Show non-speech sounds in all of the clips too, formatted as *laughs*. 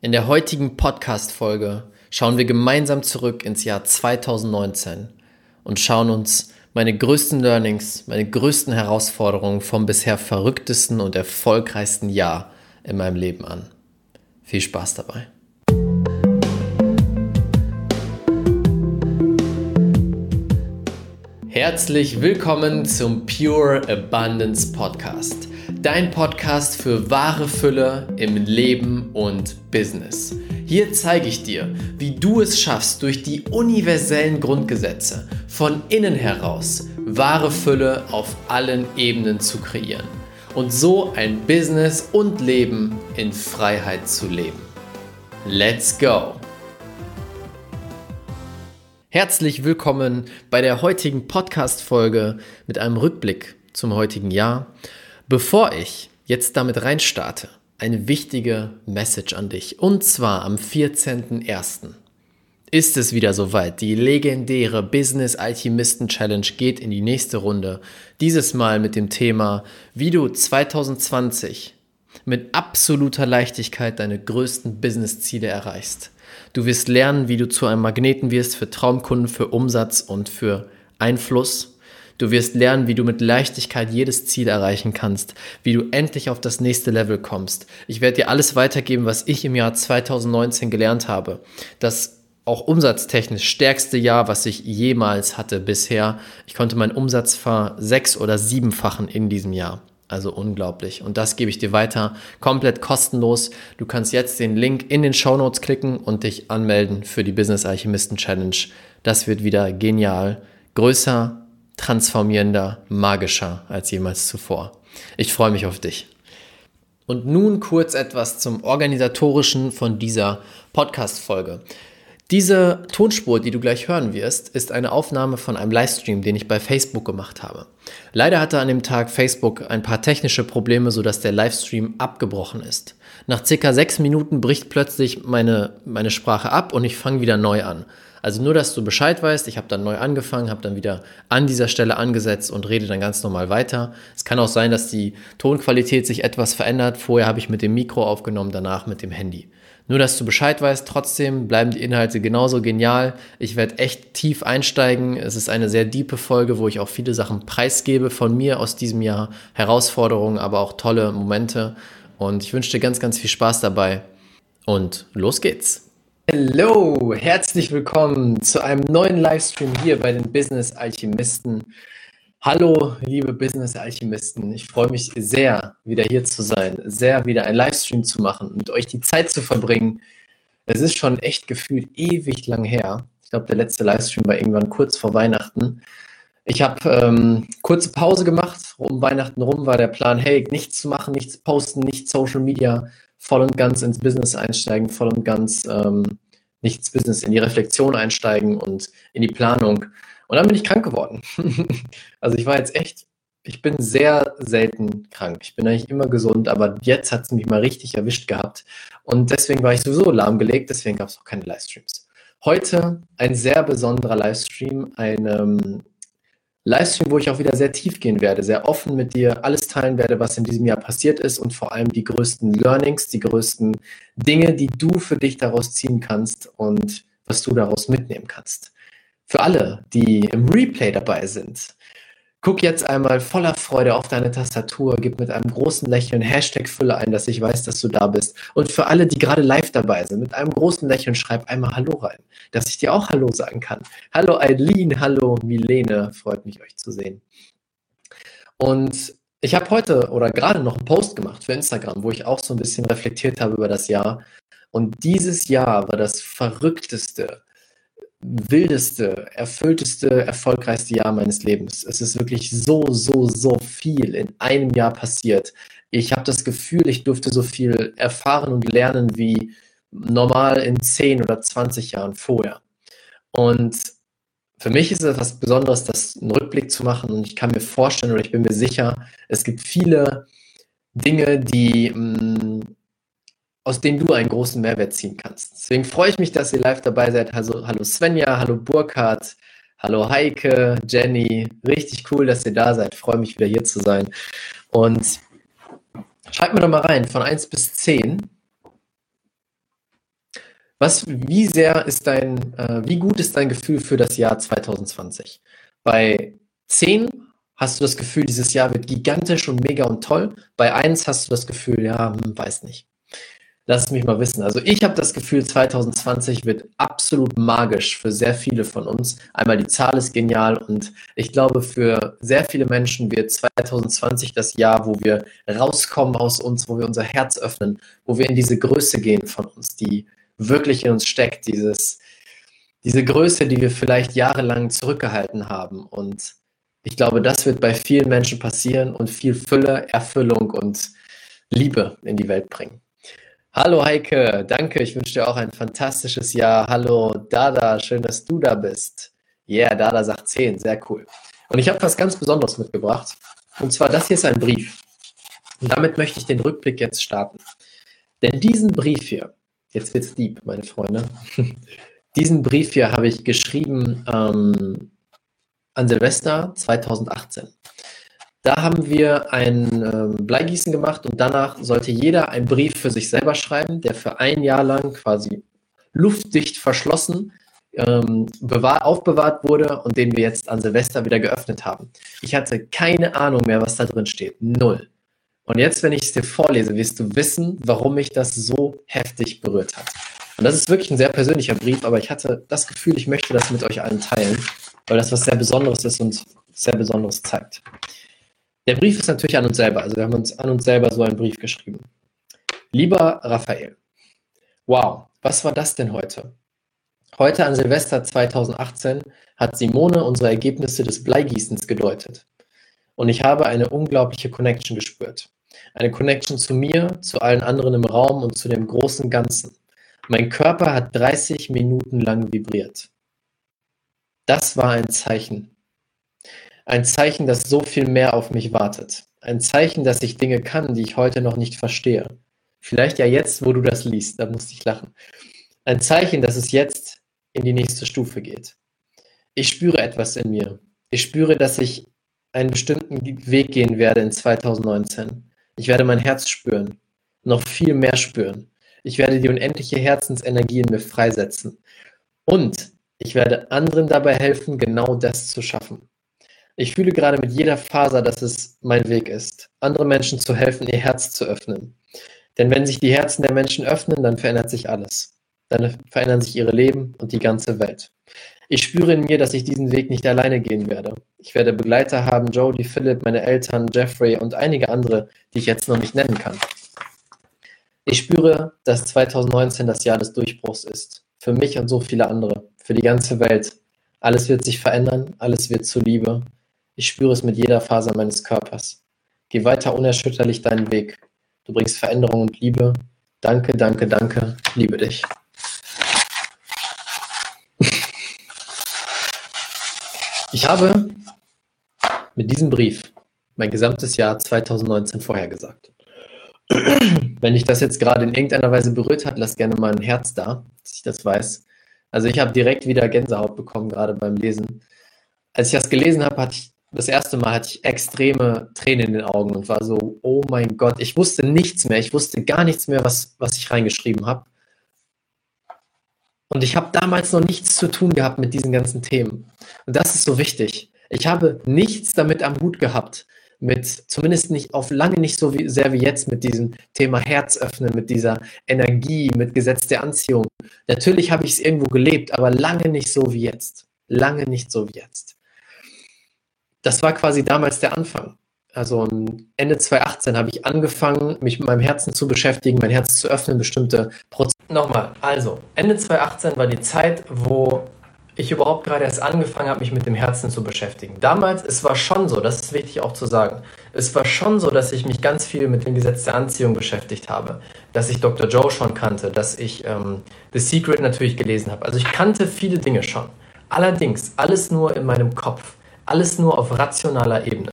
In der heutigen Podcast-Folge schauen wir gemeinsam zurück ins Jahr 2019 und schauen uns meine größten Learnings, meine größten Herausforderungen vom bisher verrücktesten und erfolgreichsten Jahr in meinem Leben an. Viel Spaß dabei. Herzlich willkommen zum Pure Abundance Podcast. Dein Podcast für wahre Fülle im Leben und Business. Hier zeige ich dir, wie du es schaffst, durch die universellen Grundgesetze von innen heraus wahre Fülle auf allen Ebenen zu kreieren und so ein Business und Leben in Freiheit zu leben. Let's go! Herzlich willkommen bei der heutigen Podcast-Folge mit einem Rückblick zum heutigen Jahr. Bevor ich jetzt damit reinstarte, eine wichtige Message an dich. Und zwar am 14.01. ist es wieder soweit. Die legendäre Business Alchemisten Challenge geht in die nächste Runde. Dieses Mal mit dem Thema, wie du 2020 mit absoluter Leichtigkeit deine größten Business-Ziele erreichst. Du wirst lernen, wie du zu einem Magneten wirst für Traumkunden, für Umsatz und für Einfluss. Du wirst lernen, wie du mit Leichtigkeit jedes Ziel erreichen kannst, wie du endlich auf das nächste Level kommst. Ich werde dir alles weitergeben, was ich im Jahr 2019 gelernt habe. Das auch umsatztechnisch stärkste Jahr, was ich jemals hatte bisher. Ich konnte meinen Umsatz ver sechs- oder siebenfachen in diesem Jahr. Also unglaublich. Und das gebe ich dir weiter, komplett kostenlos. Du kannst jetzt den Link in den Show Notes klicken und dich anmelden für die Business Alchemisten Challenge. Das wird wieder genial, größer, transformierender, magischer als jemals zuvor. Ich freue mich auf dich. Und nun kurz etwas zum organisatorischen von dieser Podcast-Folge. Diese Tonspur, die du gleich hören wirst, ist eine Aufnahme von einem Livestream, den ich bei Facebook gemacht habe. Leider hatte an dem Tag Facebook ein paar technische Probleme, sodass der Livestream abgebrochen ist. Nach circa sechs Minuten bricht plötzlich meine, meine Sprache ab und ich fange wieder neu an. Also nur, dass du Bescheid weißt, ich habe dann neu angefangen, habe dann wieder an dieser Stelle angesetzt und rede dann ganz normal weiter. Es kann auch sein, dass die Tonqualität sich etwas verändert. Vorher habe ich mit dem Mikro aufgenommen, danach mit dem Handy. Nur, dass du Bescheid weißt, trotzdem bleiben die Inhalte genauso genial. Ich werde echt tief einsteigen. Es ist eine sehr diepe Folge, wo ich auch viele Sachen preisgebe von mir aus diesem Jahr. Herausforderungen, aber auch tolle Momente. Und ich wünsche dir ganz, ganz viel Spaß dabei. Und los geht's. Hallo, herzlich willkommen zu einem neuen Livestream hier bei den Business Alchemisten. Hallo, liebe Business Alchemisten. Ich freue mich sehr, wieder hier zu sein, sehr wieder ein Livestream zu machen, mit euch die Zeit zu verbringen. Es ist schon echt gefühlt ewig lang her. Ich glaube, der letzte Livestream war irgendwann kurz vor Weihnachten. Ich habe ähm, kurze Pause gemacht. Um Weihnachten rum war der Plan, hey, nichts zu machen, nichts posten, nicht Social Media, voll und ganz ins Business einsteigen, voll und ganz ähm, nichts Business in die Reflexion einsteigen und in die Planung. Und dann bin ich krank geworden. *laughs* also ich war jetzt echt, ich bin sehr selten krank. Ich bin eigentlich immer gesund, aber jetzt hat es mich mal richtig erwischt gehabt. Und deswegen war ich sowieso lahmgelegt, deswegen gab es auch keine Livestreams. Heute ein sehr besonderer Livestream, ein Livestream, wo ich auch wieder sehr tief gehen werde, sehr offen mit dir alles teilen werde, was in diesem Jahr passiert ist und vor allem die größten Learnings, die größten Dinge, die du für dich daraus ziehen kannst und was du daraus mitnehmen kannst. Für alle, die im Replay dabei sind, guck jetzt einmal voller Freude auf deine Tastatur, gib mit einem großen Lächeln Hashtag Fülle ein, dass ich weiß, dass du da bist. Und für alle, die gerade live dabei sind, mit einem großen Lächeln schreib einmal Hallo rein, dass ich dir auch Hallo sagen kann. Hallo Eileen, hallo Milene, freut mich euch zu sehen. Und ich habe heute oder gerade noch einen Post gemacht für Instagram, wo ich auch so ein bisschen reflektiert habe über das Jahr. Und dieses Jahr war das verrückteste, wildeste, erfüllteste, erfolgreichste Jahr meines Lebens. Es ist wirklich so, so, so viel in einem Jahr passiert. Ich habe das Gefühl, ich durfte so viel erfahren und lernen wie normal in 10 oder 20 Jahren vorher. Und für mich ist es etwas Besonderes, das einen Rückblick zu machen. Und ich kann mir vorstellen oder ich bin mir sicher, es gibt viele Dinge, die mh, mm, aus dem du einen großen Mehrwert ziehen kannst. Deswegen freue ich mich, dass ihr live dabei seid. Also, hallo Svenja, hallo Burkhard, hallo Heike, Jenny. Richtig cool, dass ihr da seid. freue mich wieder hier zu sein. Und schreibt mir doch mal rein, von 1 bis 10. Was, wie sehr ist dein, äh, wie gut ist dein Gefühl für das Jahr 2020? Bei 10 hast du das Gefühl, dieses Jahr wird gigantisch und mega und toll. Bei 1 hast du das Gefühl, ja, hm, weiß nicht. Lass es mich mal wissen. Also ich habe das Gefühl, 2020 wird absolut magisch für sehr viele von uns. Einmal die Zahl ist genial und ich glaube, für sehr viele Menschen wird 2020 das Jahr, wo wir rauskommen aus uns, wo wir unser Herz öffnen, wo wir in diese Größe gehen von uns, die wirklich in uns steckt, dieses, diese Größe, die wir vielleicht jahrelang zurückgehalten haben. Und ich glaube, das wird bei vielen Menschen passieren und viel Fülle, Erfüllung und Liebe in die Welt bringen. Hallo Heike, danke. Ich wünsche dir auch ein fantastisches Jahr. Hallo Dada, schön, dass du da bist. Yeah, Dada sagt 10, sehr cool. Und ich habe was ganz Besonderes mitgebracht. Und zwar, das hier ist ein Brief. Und damit möchte ich den Rückblick jetzt starten. Denn diesen Brief hier, jetzt wird's deep, meine Freunde. *laughs* diesen Brief hier habe ich geschrieben ähm, an Silvester 2018. Da haben wir ein ähm, Bleigießen gemacht und danach sollte jeder einen Brief für sich selber schreiben, der für ein Jahr lang quasi luftdicht verschlossen ähm, aufbewahrt wurde und den wir jetzt an Silvester wieder geöffnet haben. Ich hatte keine Ahnung mehr, was da drin steht. Null. Und jetzt, wenn ich es dir vorlese, wirst du wissen, warum mich das so heftig berührt hat. Und das ist wirklich ein sehr persönlicher Brief, aber ich hatte das Gefühl, ich möchte das mit euch allen teilen, weil das was sehr Besonderes ist und sehr Besonderes zeigt. Der Brief ist natürlich an uns selber. Also wir haben uns an uns selber so einen Brief geschrieben. Lieber Raphael, wow, was war das denn heute? Heute an Silvester 2018 hat Simone unsere Ergebnisse des Bleigießens gedeutet. Und ich habe eine unglaubliche Connection gespürt. Eine Connection zu mir, zu allen anderen im Raum und zu dem großen Ganzen. Mein Körper hat 30 Minuten lang vibriert. Das war ein Zeichen. Ein Zeichen, dass so viel mehr auf mich wartet. Ein Zeichen, dass ich Dinge kann, die ich heute noch nicht verstehe. Vielleicht ja jetzt, wo du das liest, da musste ich lachen. Ein Zeichen, dass es jetzt in die nächste Stufe geht. Ich spüre etwas in mir. Ich spüre, dass ich einen bestimmten Weg gehen werde in 2019. Ich werde mein Herz spüren, noch viel mehr spüren. Ich werde die unendliche Herzensenergie in mir freisetzen. Und ich werde anderen dabei helfen, genau das zu schaffen. Ich fühle gerade mit jeder Faser, dass es mein Weg ist, anderen Menschen zu helfen, ihr Herz zu öffnen. Denn wenn sich die Herzen der Menschen öffnen, dann verändert sich alles. Dann verändern sich ihre Leben und die ganze Welt. Ich spüre in mir, dass ich diesen Weg nicht alleine gehen werde. Ich werde Begleiter haben, Jodie, Philipp, meine Eltern, Jeffrey und einige andere, die ich jetzt noch nicht nennen kann. Ich spüre, dass 2019 das Jahr des Durchbruchs ist. Für mich und so viele andere. Für die ganze Welt. Alles wird sich verändern, alles wird zu Liebe. Ich spüre es mit jeder Faser meines Körpers. Geh weiter unerschütterlich deinen Weg. Du bringst Veränderung und Liebe. Danke, danke, danke. Liebe dich. Ich habe mit diesem Brief mein gesamtes Jahr 2019 vorhergesagt. Wenn dich das jetzt gerade in irgendeiner Weise berührt hat, lass gerne mal ein Herz da, dass ich das weiß. Also ich habe direkt wieder Gänsehaut bekommen, gerade beim Lesen. Als ich das gelesen habe, hatte ich das erste Mal hatte ich extreme Tränen in den Augen und war so, oh mein Gott, ich wusste nichts mehr, ich wusste gar nichts mehr, was, was ich reingeschrieben habe. Und ich habe damals noch nichts zu tun gehabt mit diesen ganzen Themen. Und das ist so wichtig. Ich habe nichts damit am Hut gehabt, mit zumindest nicht auf lange nicht so wie, sehr wie jetzt mit diesem Thema Herz öffnen, mit dieser Energie, mit Gesetz der Anziehung. Natürlich habe ich es irgendwo gelebt, aber lange nicht so wie jetzt. Lange nicht so wie jetzt das war quasi damals der Anfang. Also Ende 2018 habe ich angefangen, mich mit meinem Herzen zu beschäftigen, mein Herz zu öffnen, bestimmte Prozesse. Nochmal, also Ende 2018 war die Zeit, wo ich überhaupt gerade erst angefangen habe, mich mit dem Herzen zu beschäftigen. Damals, es war schon so, das ist wichtig auch zu sagen, es war schon so, dass ich mich ganz viel mit dem Gesetz der Anziehung beschäftigt habe, dass ich Dr. Joe schon kannte, dass ich ähm, The Secret natürlich gelesen habe. Also ich kannte viele Dinge schon. Allerdings alles nur in meinem Kopf. Alles nur auf rationaler Ebene.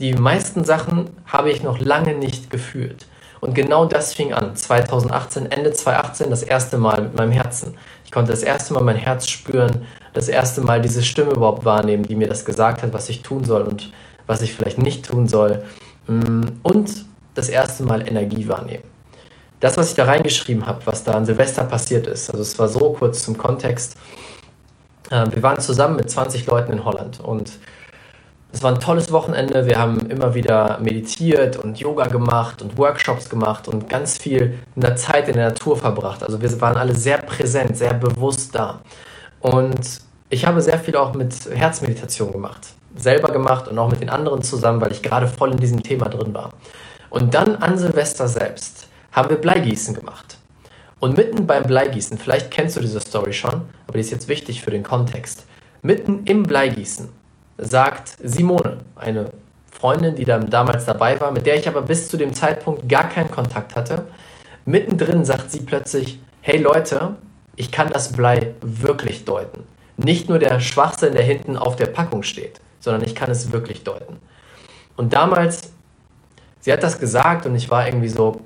Die meisten Sachen habe ich noch lange nicht gefühlt. Und genau das fing an. 2018, Ende 2018, das erste Mal mit meinem Herzen. Ich konnte das erste Mal mein Herz spüren, das erste Mal diese Stimme überhaupt wahrnehmen, die mir das gesagt hat, was ich tun soll und was ich vielleicht nicht tun soll. Mm, und das erste Mal Energie wahrnehmen. das, was ich da reingeschrieben habe, was da an Silvester passiert ist, also es war so kurz zum Kontext. Äh, wir waren zusammen mit 20 Leuten in Holland und es war ein tolles Wochenende. Wir haben immer wieder meditiert und Yoga gemacht und Workshops gemacht und ganz viel in der Zeit in der Natur verbracht. Also wir waren alle sehr präsent, sehr bewusst da. Und ich habe sehr viel auch mit Herzmeditation gemacht. Selber gemacht und auch mit den anderen zusammen, weil ich gerade voll in diesem Thema drin war. Und dann an Silvester selbst haben wir Bleigießen gemacht. Und mitten beim Bleigießen, vielleicht kennst du diese Story schon, aber die ist jetzt wichtig für den Kontext. Mitten im Bleigießen sagt Simone, eine Freundin, die dann damals dabei war, mit der ich aber bis zu dem Zeitpunkt gar keinen Kontakt hatte, mittendrin sagt sie plötzlich, hey Leute, ich kann das Blei wirklich deuten. Nicht nur der Schwachsinn, der hinten auf der Packung steht, sondern ich kann es wirklich deuten. Und damals, sie hat das gesagt und ich war irgendwie so,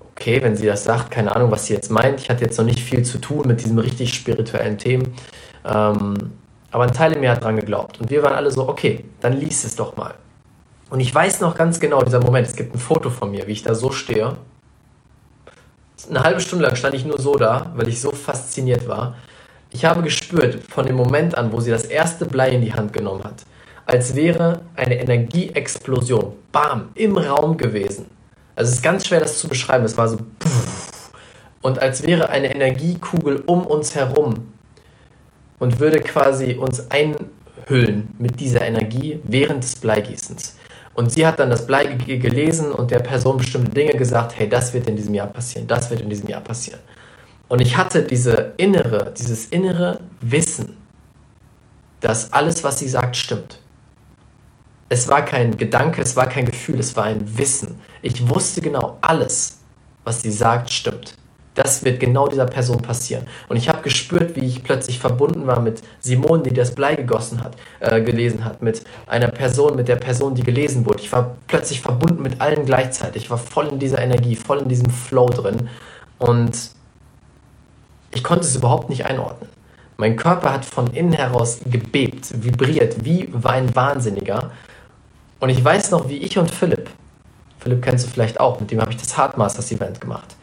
okay, wenn sie das sagt, keine Ahnung, was sie jetzt meint. Ich hatte jetzt noch nicht viel zu tun mit diesen richtig spirituellen Themen. Ähm, aber ein Teil in mir hat dran geglaubt. Und wir waren alle so, okay, dann lies es doch mal. Und ich weiß noch ganz genau, dieser Moment, es gibt ein Foto von mir, wie ich da so stehe. Eine halbe Stunde lang stand ich nur so da, weil ich so fasziniert war. Ich habe gespürt, von dem Moment an, wo sie das erste Blei in die Hand genommen hat, als wäre eine Energieexplosion, bam, im Raum gewesen. Also es ist ganz schwer, das zu beschreiben. Es war so, und als wäre eine Energiekugel um uns herum und würde quasi uns einhüllen mit dieser Energie während des Bleigießens. Und sie hat dann das Blei gelesen und der Person bestimmte Dinge gesagt, hey, das wird in diesem Jahr passieren, das wird in diesem Jahr passieren. Und ich hatte diese innere, dieses innere Wissen, dass alles, was sie sagt, stimmt. Es war kein Gedanke, es war kein Gefühl, es war ein Wissen. Ich wusste genau, alles, was sie sagt, stimmt. Das wird genau dieser Person passieren. Und ich habe gespürt, wie ich plötzlich verbunden war mit Simone, die das Blei gegossen hat, äh, gelesen hat, mit einer Person, mit der Person, die gelesen wurde. Ich war plötzlich verbunden mit allen gleichzeitig. Ich war voll in dieser Energie, voll in diesem Flow drin. Und ich konnte es überhaupt nicht einordnen. Mein Körper hat von innen heraus gebebt, vibriert, wie ein Wahnsinniger. Und ich weiß noch, wie ich und Philipp, Philipp kennst du vielleicht auch, mit dem habe ich das Hardmasters Event gemacht.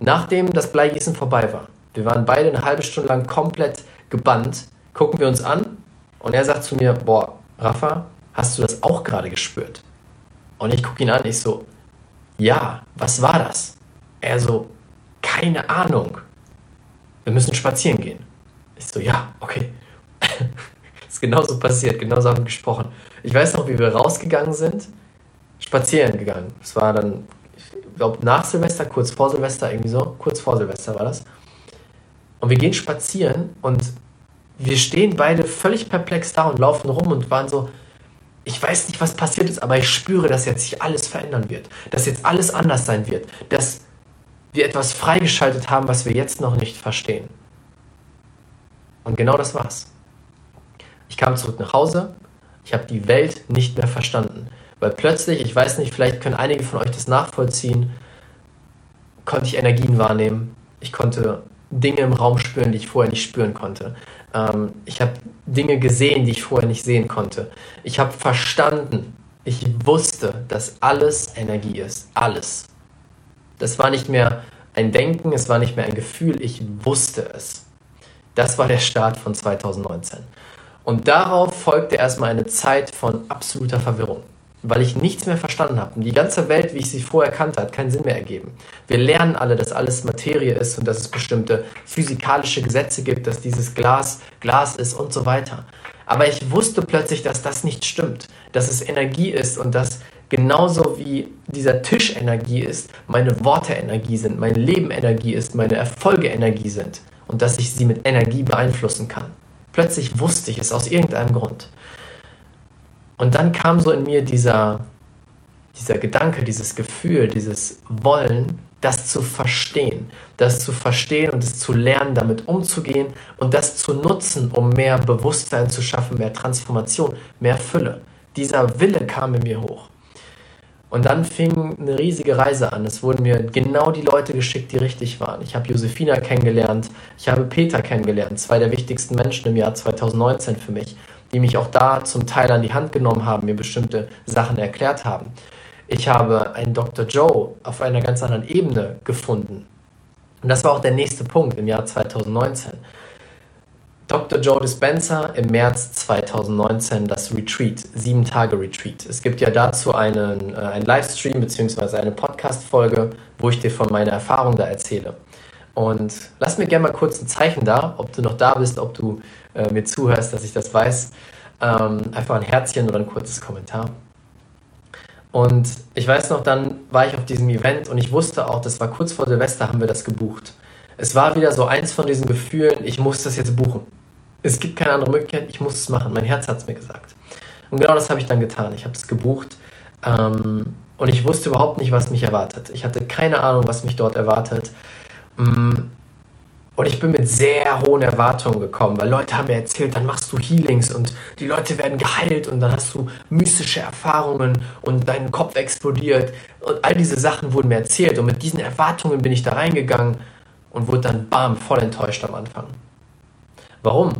Nachdem das Bleigießen vorbei war, wir waren beide eine halbe Stunde lang komplett gebannt, gucken wir uns an und er sagt zu mir, boah, Rafa, hast du das auch gerade gespürt? Und ich gucke ihn an, ich so, ja, was war das? Er so, keine Ahnung. Wir müssen spazieren gehen. Ich so, ja, okay. *laughs* ist genauso passiert, genauso haben wir gesprochen. Ich weiß noch, wie wir rausgegangen sind, spazieren gegangen. Es war dann glaube, nach Silvester, kurz vor Silvester, irgendwie so, kurz vor Silvester war das. Und wir gehen spazieren und wir stehen beide völlig perplex da und laufen rum und waren so, ich weiß nicht, was passiert ist, aber ich spüre, dass jetzt sich alles verändern wird, dass jetzt alles anders sein wird, dass wir etwas freigeschaltet haben, was wir jetzt noch nicht verstehen. Und genau das war's. Ich kam zurück nach Hause, ich habe die Welt nicht mehr verstanden. Weil plötzlich, ich weiß nicht, vielleicht können einige von euch das nachvollziehen, konnte ich Energien wahrnehmen. Ich konnte Dinge im Raum spüren, die ich vorher nicht spüren konnte. Ähm, ich habe Dinge gesehen, die ich vorher nicht sehen konnte. Ich habe verstanden, ich wusste, dass alles Energie ist. Alles. Das war nicht mehr ein Denken, es war nicht mehr ein Gefühl, ich wusste es. Das war der Start von 2019. Und darauf folgte erstmal eine Zeit von absoluter Verwirrung weil ich nichts mehr verstanden habe. Und die ganze Welt, wie ich sie vorher kannte, hat keinen Sinn mehr ergeben. Wir lernen alle, dass alles Materie ist und dass es bestimmte physikalische Gesetze gibt, dass dieses Glas Glas ist und so weiter. Aber ich wusste plötzlich, dass das nicht stimmt, dass es Energie ist und dass genauso wie dieser Tisch Energie ist, meine Worte Energie sind, mein Leben Energie ist, meine Erfolge Energie sind und dass ich sie mit Energie beeinflussen kann. Plötzlich wusste ich es aus irgendeinem Grund. Und dann kam so in mir dieser, dieser Gedanke, dieses Gefühl, dieses Wollen, das zu verstehen, das zu verstehen und es zu lernen, damit umzugehen und das zu nutzen, um mehr Bewusstsein zu schaffen, mehr Transformation, mehr Fülle. Dieser Wille kam in mir hoch. Und dann fing eine riesige Reise an. Es wurden mir genau die Leute geschickt, die richtig waren. Ich habe Josefina kennengelernt, ich habe Peter kennengelernt, zwei der wichtigsten Menschen im Jahr 2019 für mich die mich auch da zum Teil an die Hand genommen haben, mir bestimmte Sachen erklärt haben. Ich habe einen Dr. Joe auf einer ganz anderen Ebene gefunden. Und das war auch der nächste Punkt im Jahr 2019. Dr. Joe Dispenza im März 2019 das Retreat, sieben Tage Retreat. Es gibt ja dazu einen, äh, einen Livestream bzw. eine Podcast-Folge, wo ich dir von meiner Erfahrung da erzähle. Und lass mir gerne mal kurz ein Zeichen da, ob du noch da bist, ob du äh, mir zuhörst, dass ich das weiß. Ähm, einfach ein Herzchen oder ein kurzes Kommentar. Und ich weiß noch, dann war ich auf diesem Event und ich wusste auch, das war kurz vor Silvester, haben wir das gebucht. Es war wieder so eins von diesen Gefühlen, ich muss das jetzt buchen. Es gibt keine andere Möglichkeit, ich muss es machen. Mein Herz hat es mir gesagt. Und genau das habe ich dann getan. Ich habe es gebucht ähm, und ich wusste überhaupt nicht, was mich erwartet. Ich hatte keine Ahnung, was mich dort erwartet. Und ich bin mit sehr hohen Erwartungen gekommen, weil Leute haben mir erzählt, dann machst du Healings und die Leute werden geheilt und dann hast du mystische Erfahrungen und dein Kopf explodiert. Und all diese Sachen wurden mir erzählt. Und mit diesen Erwartungen bin ich da reingegangen und wurde dann bam, voll enttäuscht am Anfang. Warum?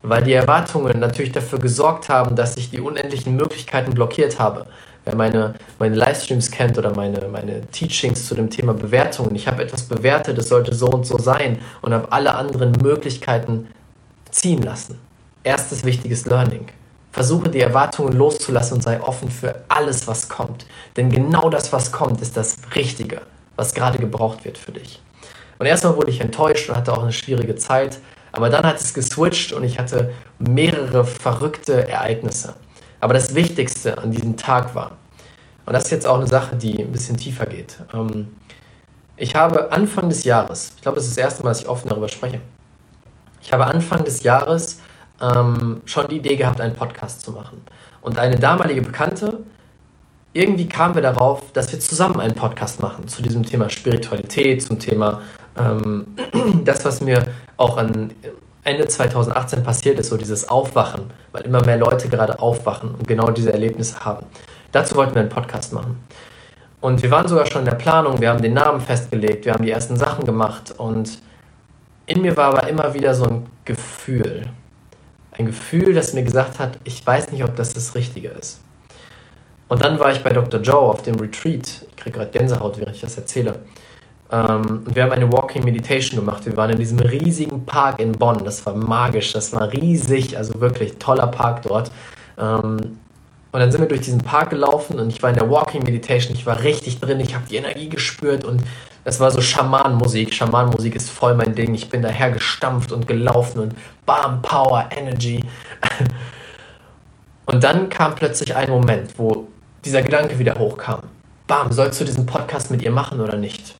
Weil die Erwartungen natürlich dafür gesorgt haben, dass ich die unendlichen Möglichkeiten blockiert habe. Wer meine, meine Livestreams kennt oder meine, meine Teachings zu dem Thema Bewertungen, ich habe etwas bewertet, es sollte so und so sein und habe alle anderen Möglichkeiten ziehen lassen. Erstes wichtiges Learning. Versuche die Erwartungen loszulassen und sei offen für alles, was kommt. Denn genau das, was kommt, ist das Richtige, was gerade gebraucht wird für dich. Und erstmal wurde ich enttäuscht und hatte auch eine schwierige Zeit. Aber dann hat es geswitcht und ich hatte mehrere verrückte Ereignisse. Aber das Wichtigste an diesem Tag war, und das ist jetzt auch eine Sache, die ein bisschen tiefer geht. Ähm, ich habe Anfang des Jahres, ich glaube, das ist das erste Mal, dass ich offen darüber spreche. Ich habe Anfang des Jahres ähm, schon die Idee gehabt, einen Podcast zu machen. Und eine damalige Bekannte, irgendwie kamen wir darauf, dass wir zusammen einen Podcast machen zu diesem Thema Spiritualität, zum Thema ähm, *clears throat* das, was mir auch an Ende 2018 passiert ist, so dieses Aufwachen, weil immer mehr Leute gerade aufwachen und genau diese Erlebnisse haben. Dazu wollten wir einen Podcast machen. Und wir waren sogar schon in der Planung, wir haben den Namen festgelegt, wir haben die ersten Sachen gemacht und in mir war aber immer wieder so ein Gefühl. Ein Gefühl, das mir gesagt hat, ich weiß nicht, ob das das Richtige ist. Und dann war ich bei Dr. Joe auf dem Retreat. Ich kriege gerade Gänsehaut, während ich das erzähle. Ähm, und wir haben eine Walking Meditation gemacht. Wir waren in diesem riesigen Park in Bonn. Das war magisch, das war riesig, also wirklich toller Park dort. Ähm, und dann sind wir durch diesen Park gelaufen und ich war in der Walking Meditation. Ich war richtig drin, ich habe die Energie gespürt und das war so Schamanenmusik. Schamanenmusik ist voll mein Ding. Ich bin daher gestampft und gelaufen und Bam, Power, Energy. *laughs* Und dann kam plötzlich ein Moment, wo dieser Gedanke wieder hochkam. Bam, sollst du diesen Podcast mit ihr machen oder nicht?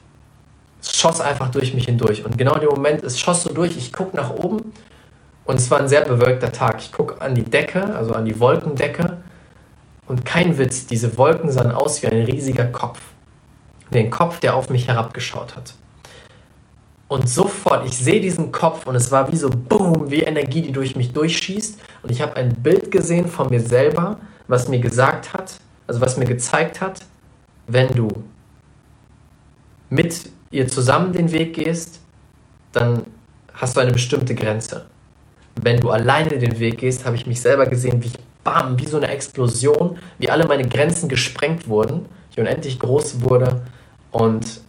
Schoss einfach durch mich hindurch. Und genau in dem Moment, es schoss so durch, ich gucke nach oben und es war ein sehr bewölkter Tag. Ich gucke an die Decke, also an die Wolkendecke und kein Witz, diese Wolken sahen aus wie ein riesiger Kopf. Den Kopf, der auf mich herabgeschaut hat. Und sofort, ich sehe diesen Kopf und es war wie so Boom, wie Energie, die durch mich durchschießt. Und ich habe ein Bild gesehen von mir selber, was mir gesagt hat, also was mir gezeigt hat, wenn du mit ihr zusammen den Weg gehst, dann hast du eine bestimmte Grenze. Wenn du alleine den Weg gehst, habe ich mich selber gesehen, wie ich bam, wie so eine Explosion, wie alle meine Grenzen gesprengt wurden, ich unendlich groß wurde und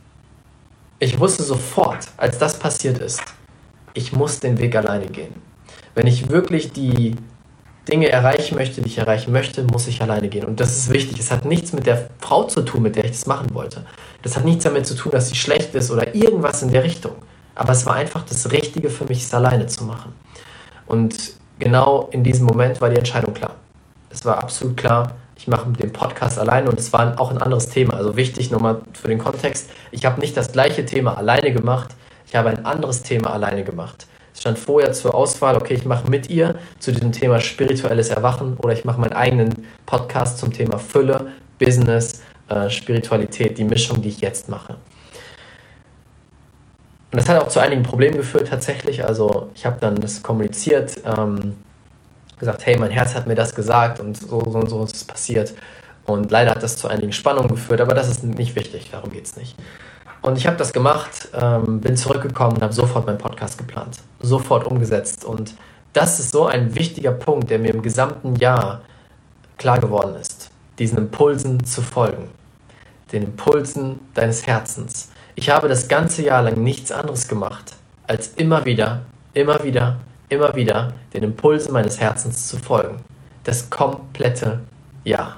ich wusste sofort, als das passiert ist, ich muss den Weg alleine gehen. Wenn ich wirklich die Dinge erreichen möchte, die ich erreichen möchte, muss ich alleine gehen. Und das ist wichtig. Es hat nichts mit der Frau zu tun, mit der ich das machen wollte. Das hat nichts damit zu tun, dass sie schlecht ist oder irgendwas in der Richtung. Aber es war einfach das Richtige für mich, es alleine zu machen. Und genau in diesem Moment war die Entscheidung klar. Es war absolut klar, ich mache den Podcast alleine und es war auch ein anderes Thema. Also wichtig nochmal für den Kontext, ich habe nicht das gleiche Thema alleine gemacht, ich habe ein anderes Thema alleine gemacht. Es stand vorher zur Auswahl, okay, ich mache mit ihr zu diesem Thema spirituelles Erwachen oder ich mache meinen eigenen Podcast zum Thema Fülle, Business, äh, Spiritualität, die Mischung, die ich jetzt mache. Und das hat auch zu einigen Problemen geführt tatsächlich. Also ich habe dann das kommuniziert, ähm, gesagt, hey, mein Herz hat mir das gesagt und so, so und so ist es passiert. Und leider hat das zu einigen Spannungen geführt, aber das ist nicht wichtig, darum geht es nicht. Und ich habe das gemacht, ähm, bin zurückgekommen und habe sofort meinen Podcast geplant, sofort umgesetzt. Und das ist so ein wichtiger Punkt, der mir im gesamten Jahr klar geworden ist. diesen Impulsen zu folgen. Den Impulsen deines Herzens. Ich habe das ganze Jahr lang nichts anderes gemacht, als immer wieder, immer wieder, immer wieder den Impulsen meines Herzens zu folgen. Das komplette Jahr.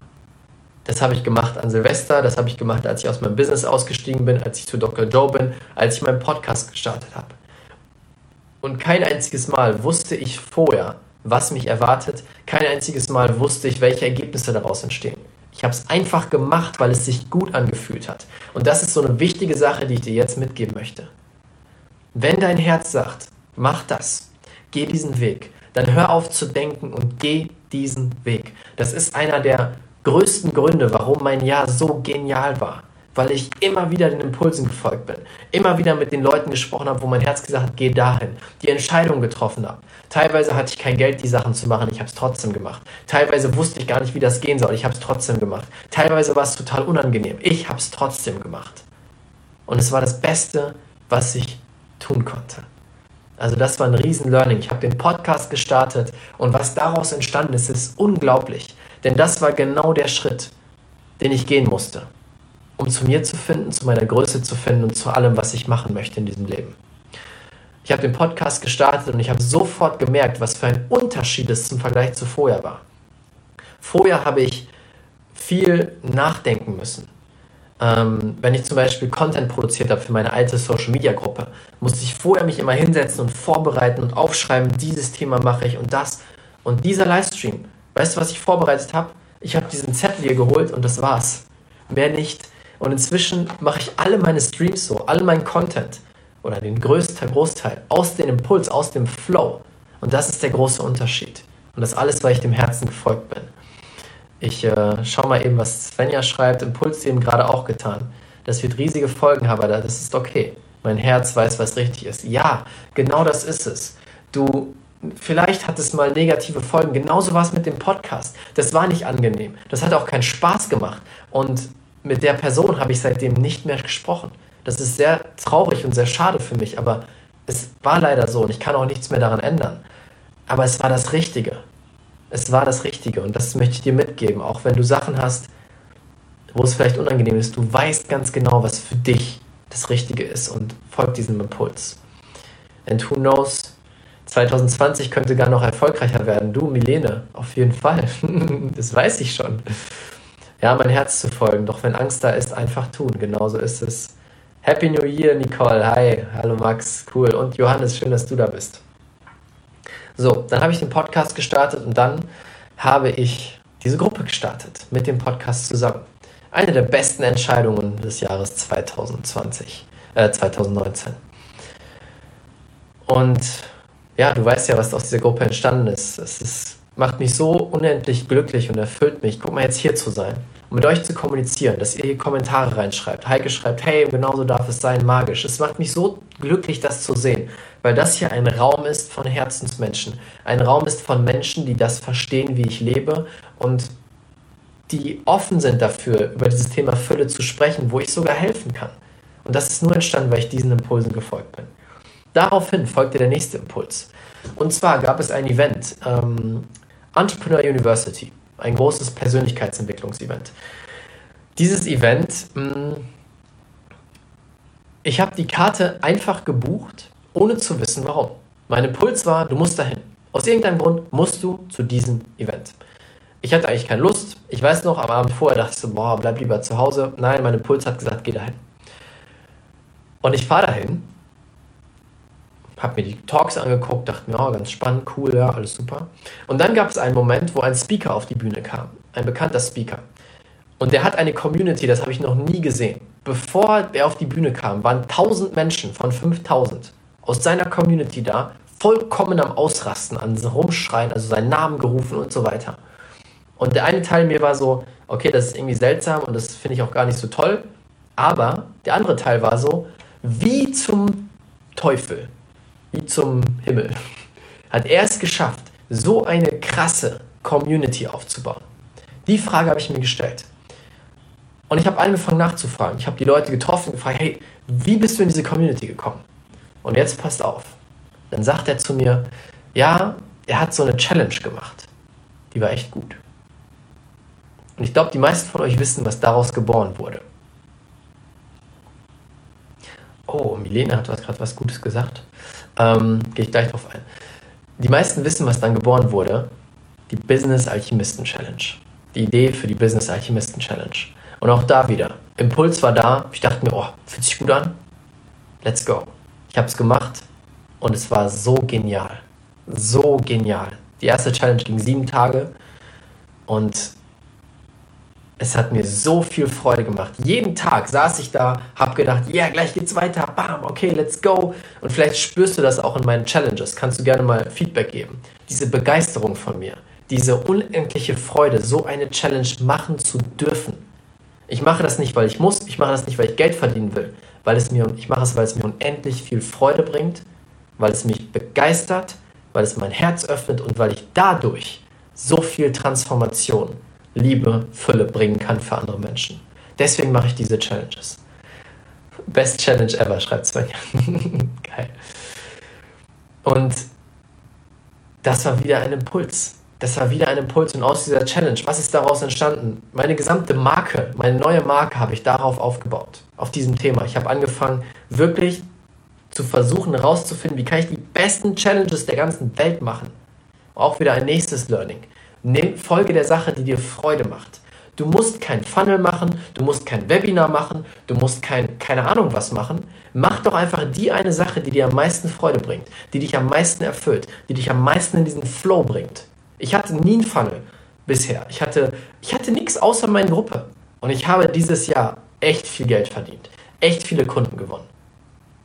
Das habe ich gemacht an Silvester, das habe ich gemacht, als ich aus meinem Business ausgestiegen bin, als ich zu Dr. Joe bin, als ich meinen Podcast gestartet habe. Und kein einziges Mal wusste ich vorher, was mich erwartet. Kein einziges Mal wusste ich, welche Ergebnisse daraus entstehen. Ich habe es einfach gemacht, weil es sich gut angefühlt hat. Und das ist so eine wichtige Sache, die ich dir jetzt mitgeben möchte. Wenn dein Herz sagt, mach das, geh diesen Weg, dann hör auf zu denken und geh diesen Weg. Das ist einer der größten Gründe, warum mein Jahr so genial war weil ich immer wieder den Impulsen gefolgt bin, immer wieder mit den Leuten gesprochen habe, wo mein Herz gesagt hat, geh dahin, die Entscheidung getroffen habe. Teilweise hatte ich kein Geld, die Sachen zu machen, ich habe es trotzdem gemacht. Teilweise wusste ich gar nicht, wie das gehen soll, ich habe es trotzdem gemacht. Teilweise war es total unangenehm, ich habe es trotzdem gemacht. Und es war das Beste, was ich tun konnte. Also das war ein riesen Learning. Ich habe den Podcast gestartet und was daraus entstanden ist, ist unglaublich. Denn das war genau der Schritt, den ich gehen musste um zu mir zu finden, zu meiner Größe zu finden und zu allem, was ich machen möchte in diesem Leben. Ich habe den Podcast gestartet und ich habe sofort gemerkt, was für ein Unterschied es zum Vergleich zu vorher war. Vorher habe ich viel nachdenken müssen. Ähm, wenn ich zum Beispiel Content produziert habe für meine alte Social Media Gruppe, musste ich vorher mich immer hinsetzen und vorbereiten und aufschreiben, dieses Thema mache ich und das. Und dieser Livestream, weißt du, was ich vorbereitet habe? Ich habe diesen Zettel hier geholt und das war's. Mehr nicht. Und inzwischen mache ich alle meine Streams so, all meinen Content oder den größten Großteil aus dem Impuls, aus dem Flow. Und das ist der große Unterschied. Und das alles, weil ich dem Herzen gefolgt bin. Ich äh, schau mal eben, was Svenja schreibt. Impuls eben gerade auch getan. Das wird riesige Folgen haben, aber das ist okay. Mein Herz weiß, was richtig ist. Ja, genau das ist es. Du, vielleicht hat es mal negative Folgen. Genauso war es mit dem Podcast. Das war nicht angenehm. Das hat auch keinen Spaß gemacht. Und mit der Person habe ich seitdem nicht mehr gesprochen. Das ist sehr traurig und sehr schade für mich, aber es war leider so und ich kann auch nichts mehr daran ändern. Aber es war das Richtige. Es war das Richtige und das möchte ich dir mitgeben, auch wenn du Sachen hast, wo es vielleicht unangenehm ist. Du weißt ganz genau, was für dich das Richtige ist und folgt diesem Impuls. And who knows, 2020 könnte gar noch erfolgreicher werden. Du, Milene, auf jeden Fall. *laughs* das weiß ich schon ja, mein Herz zu folgen. Doch wenn Angst da ist, einfach tun. Genauso ist es. Happy New Year, Nicole. Hi, hallo Max, cool. Und Johannes, schön, dass du da bist. So, dann habe ich den Podcast gestartet und dann habe ich diese Gruppe gestartet mit dem Podcast zusammen. Eine der besten Entscheidungen des Jahres 2020, äh, 2019. Und ja, du weißt ja, was aus dieser Gruppe entstanden ist. Es ist macht mich so unendlich glücklich und erfüllt mich, guck mal jetzt hier zu sein und mit euch zu kommunizieren, dass ihr hier Kommentare reinschreibt. Heike schreibt, hey, genauso darf es sein, magisch. Es macht mich so glücklich, das zu sehen, weil das hier ein Raum ist von Herzensmenschen. Ein Raum ist von Menschen, die das verstehen, wie ich lebe und die offen sind dafür, über dieses Thema Fülle zu sprechen, wo ich sogar helfen kann. Und das ist nur entstanden, weil ich diesen Impulsen gefolgt bin. Daraufhin folgte der nächste Impuls. Und zwar gab es ein Event ähm, Entrepreneur University, ein großes Persönlichkeitsentwicklungsevent. Dieses Event, mm, ich habe die Karte einfach gebucht, ohne zu wissen warum. Mein Impuls war, du musst dahin. Aus irgendeinem Grund musst du zu diesem Event. Ich hatte eigentlich keine Lust. Ich weiß noch, am Abend vorher dachte ich so, boah, bleib lieber zu Hause. Nein, mein Impuls hat gesagt, geh dahin. Und ich fahre dahin habe mir die Talks angeguckt, dachte mir, oh, ganz spannend, cool, ja, alles super. Und dann gab es einen Moment, wo ein Speaker auf die Bühne kam, ein bekannter Speaker. Und der hat eine Community, das habe ich noch nie gesehen. Bevor er auf die Bühne kam, waren 1000 Menschen von 5000 aus seiner Community da, vollkommen am Ausrasten, an Rumschreien, also seinen Namen gerufen und so weiter. Und der eine Teil mir war so, okay, das ist irgendwie seltsam und das finde ich auch gar nicht so toll. Aber der andere Teil war so, wie zum Teufel wie zum Himmel, hat er es geschafft, so eine krasse Community aufzubauen? Die Frage habe ich mir gestellt. Und ich habe angefangen nachzufragen. Ich habe die Leute getroffen und gefragt, hey, wie bist du in diese Community gekommen? Und jetzt passt auf. Dann sagt er zu mir, ja, er hat so eine Challenge gemacht. Die war echt gut. Und ich glaube, die meisten von euch wissen, was daraus geboren wurde. Oh, Milena hat gerade was Gutes gesagt. Ähm, Gehe ich gleich drauf ein. Die meisten wissen, was dann geboren wurde. Die Business Alchemisten Challenge. Die Idee für die Business Alchemisten Challenge. Und auch da wieder. Impuls war da. Ich dachte mir, oh, fühlt sich gut an. Let's go. Ich habe es gemacht und es war so genial. So genial. Die erste Challenge ging sieben Tage und es hat mir so viel Freude gemacht. Jeden Tag saß ich da, hab gedacht, ja, yeah, gleich geht's weiter, bam, okay, let's go. Und vielleicht spürst du das auch in meinen Challenges. Kannst du gerne mal Feedback geben. Diese Begeisterung von mir, diese unendliche Freude, so eine Challenge machen zu dürfen. Ich mache das nicht, weil ich muss, ich mache das nicht, weil ich Geld verdienen will, weil es mir, ich mache es, weil es mir unendlich viel Freude bringt, weil es mich begeistert, weil es mein Herz öffnet und weil ich dadurch so viel Transformation Liebe, Fülle bringen kann für andere Menschen. Deswegen mache ich diese Challenges. Best Challenge ever, schreibt Svenja. *laughs* Geil. Und das war wieder ein Impuls. Das war wieder ein Impuls und aus dieser Challenge, was ist daraus entstanden? Meine gesamte Marke, meine neue Marke habe ich darauf aufgebaut, auf diesem Thema. Ich habe angefangen, wirklich zu versuchen herauszufinden, wie kann ich die besten Challenges der ganzen Welt machen. Auch wieder ein nächstes Learning. Nimm, folge der Sache, die dir Freude macht. Du musst kein Funnel machen, du musst kein Webinar machen, du musst kein, keine Ahnung was machen. Mach doch einfach die eine Sache, die dir am meisten Freude bringt, die dich am meisten erfüllt, die dich am meisten in diesen Flow bringt. Ich hatte nie einen Funnel bisher. Ich hatte, ich hatte nichts außer meine Gruppe. Und ich habe dieses Jahr echt viel Geld verdient, echt viele Kunden gewonnen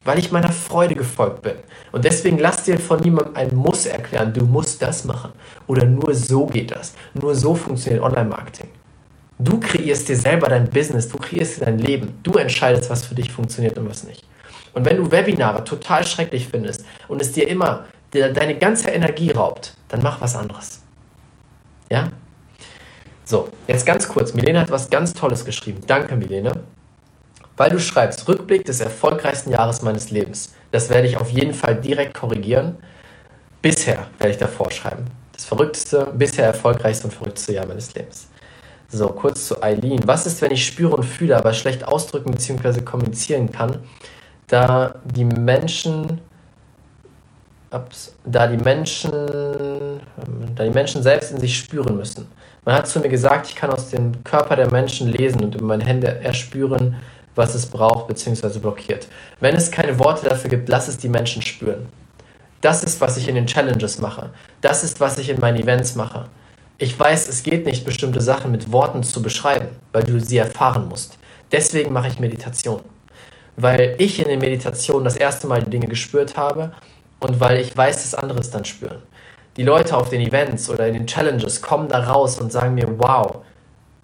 weil ich meiner Freude gefolgt bin. Und deswegen lass dir von niemandem ein Muss erklären, du musst das machen. Oder nur so geht das. Nur so funktioniert Online-Marketing. Du kreierst dir selber dein Business, du kreierst dir dein Leben. Du entscheidest, was für dich funktioniert und was nicht. Und wenn du Webinare total schrecklich findest und es dir immer deine ganze Energie raubt, dann mach was anderes. Ja? So, jetzt ganz kurz. Milena hat was ganz Tolles geschrieben. Danke, Milena weil du schreibst Rückblick des erfolgreichsten Jahres meines Lebens. Das werde ich auf jeden Fall direkt korrigieren. Bisher werde ich davor schreiben. Das verrückteste, bisher erfolgreichste und verrückteste Jahr meines Lebens. So, kurz zu Eileen. Was ist, wenn ich spüre und fühle, aber schlecht ausdrücken bzw. kommunizieren kann, da die Menschen da die Menschen da die Menschen selbst in sich spüren müssen. Man hat zu mir gesagt, ich kann aus dem Körper der Menschen lesen und über meine Hände erspüren, was es braucht bzw. blockiert. Wenn es keine Worte dafür gibt, lass es die Menschen spüren. Das ist, was ich in den Challenges mache. Das ist, was ich in meinen Events mache. Ich weiß, es geht nicht, bestimmte Sachen mit Worten zu beschreiben, weil du sie erfahren musst. Deswegen mache ich Meditation. Weil ich in den Meditationen das erste Mal die Dinge gespürt habe und weil ich weiß, dass andere es dann spüren. Die Leute auf den Events oder in den Challenges kommen da raus und sagen mir, wow,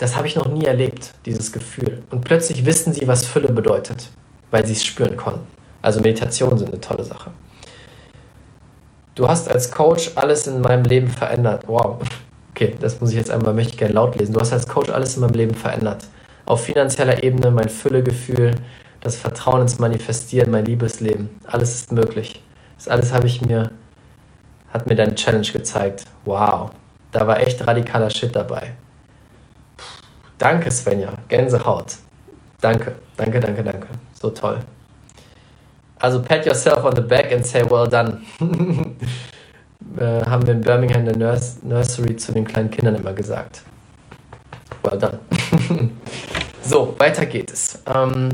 das habe ich noch nie erlebt, dieses Gefühl. Und plötzlich wissen sie, was Fülle bedeutet, weil sie es spüren konnten. Also Meditationen sind eine tolle Sache. Du hast als Coach alles in meinem Leben verändert. Wow. Okay, das muss ich jetzt einmal, möchte ich gerne laut lesen. Du hast als Coach alles in meinem Leben verändert. Auf finanzieller Ebene mein Füllegefühl, das Vertrauen ins Manifestieren, mein Liebesleben. Alles ist möglich. Das alles habe ich mir, hat mir deine Challenge gezeigt. Wow. Da war echt radikaler Shit dabei. Danke, Svenja. Gänsehaut. Danke, danke, danke, danke. So toll. Also pat yourself on the back and say well done. *laughs* äh, haben wir in Birmingham in der Nurs Nursery zu den kleinen Kindern immer gesagt. Well done. *laughs* so, weiter geht es. Ähm,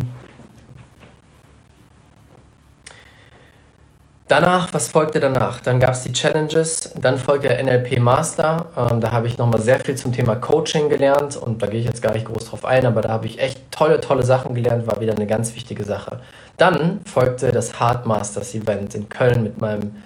Danach, was folgte danach? Dann gab es die Challenges, dann folgte der NLP Master. Ähm, da habe ich nochmal sehr viel zum Thema Coaching gelernt und da gehe ich jetzt gar nicht groß drauf ein, aber da habe ich echt tolle, tolle Sachen gelernt, war wieder eine ganz wichtige Sache. Dann folgte das Hard Masters Event in Köln mit meinem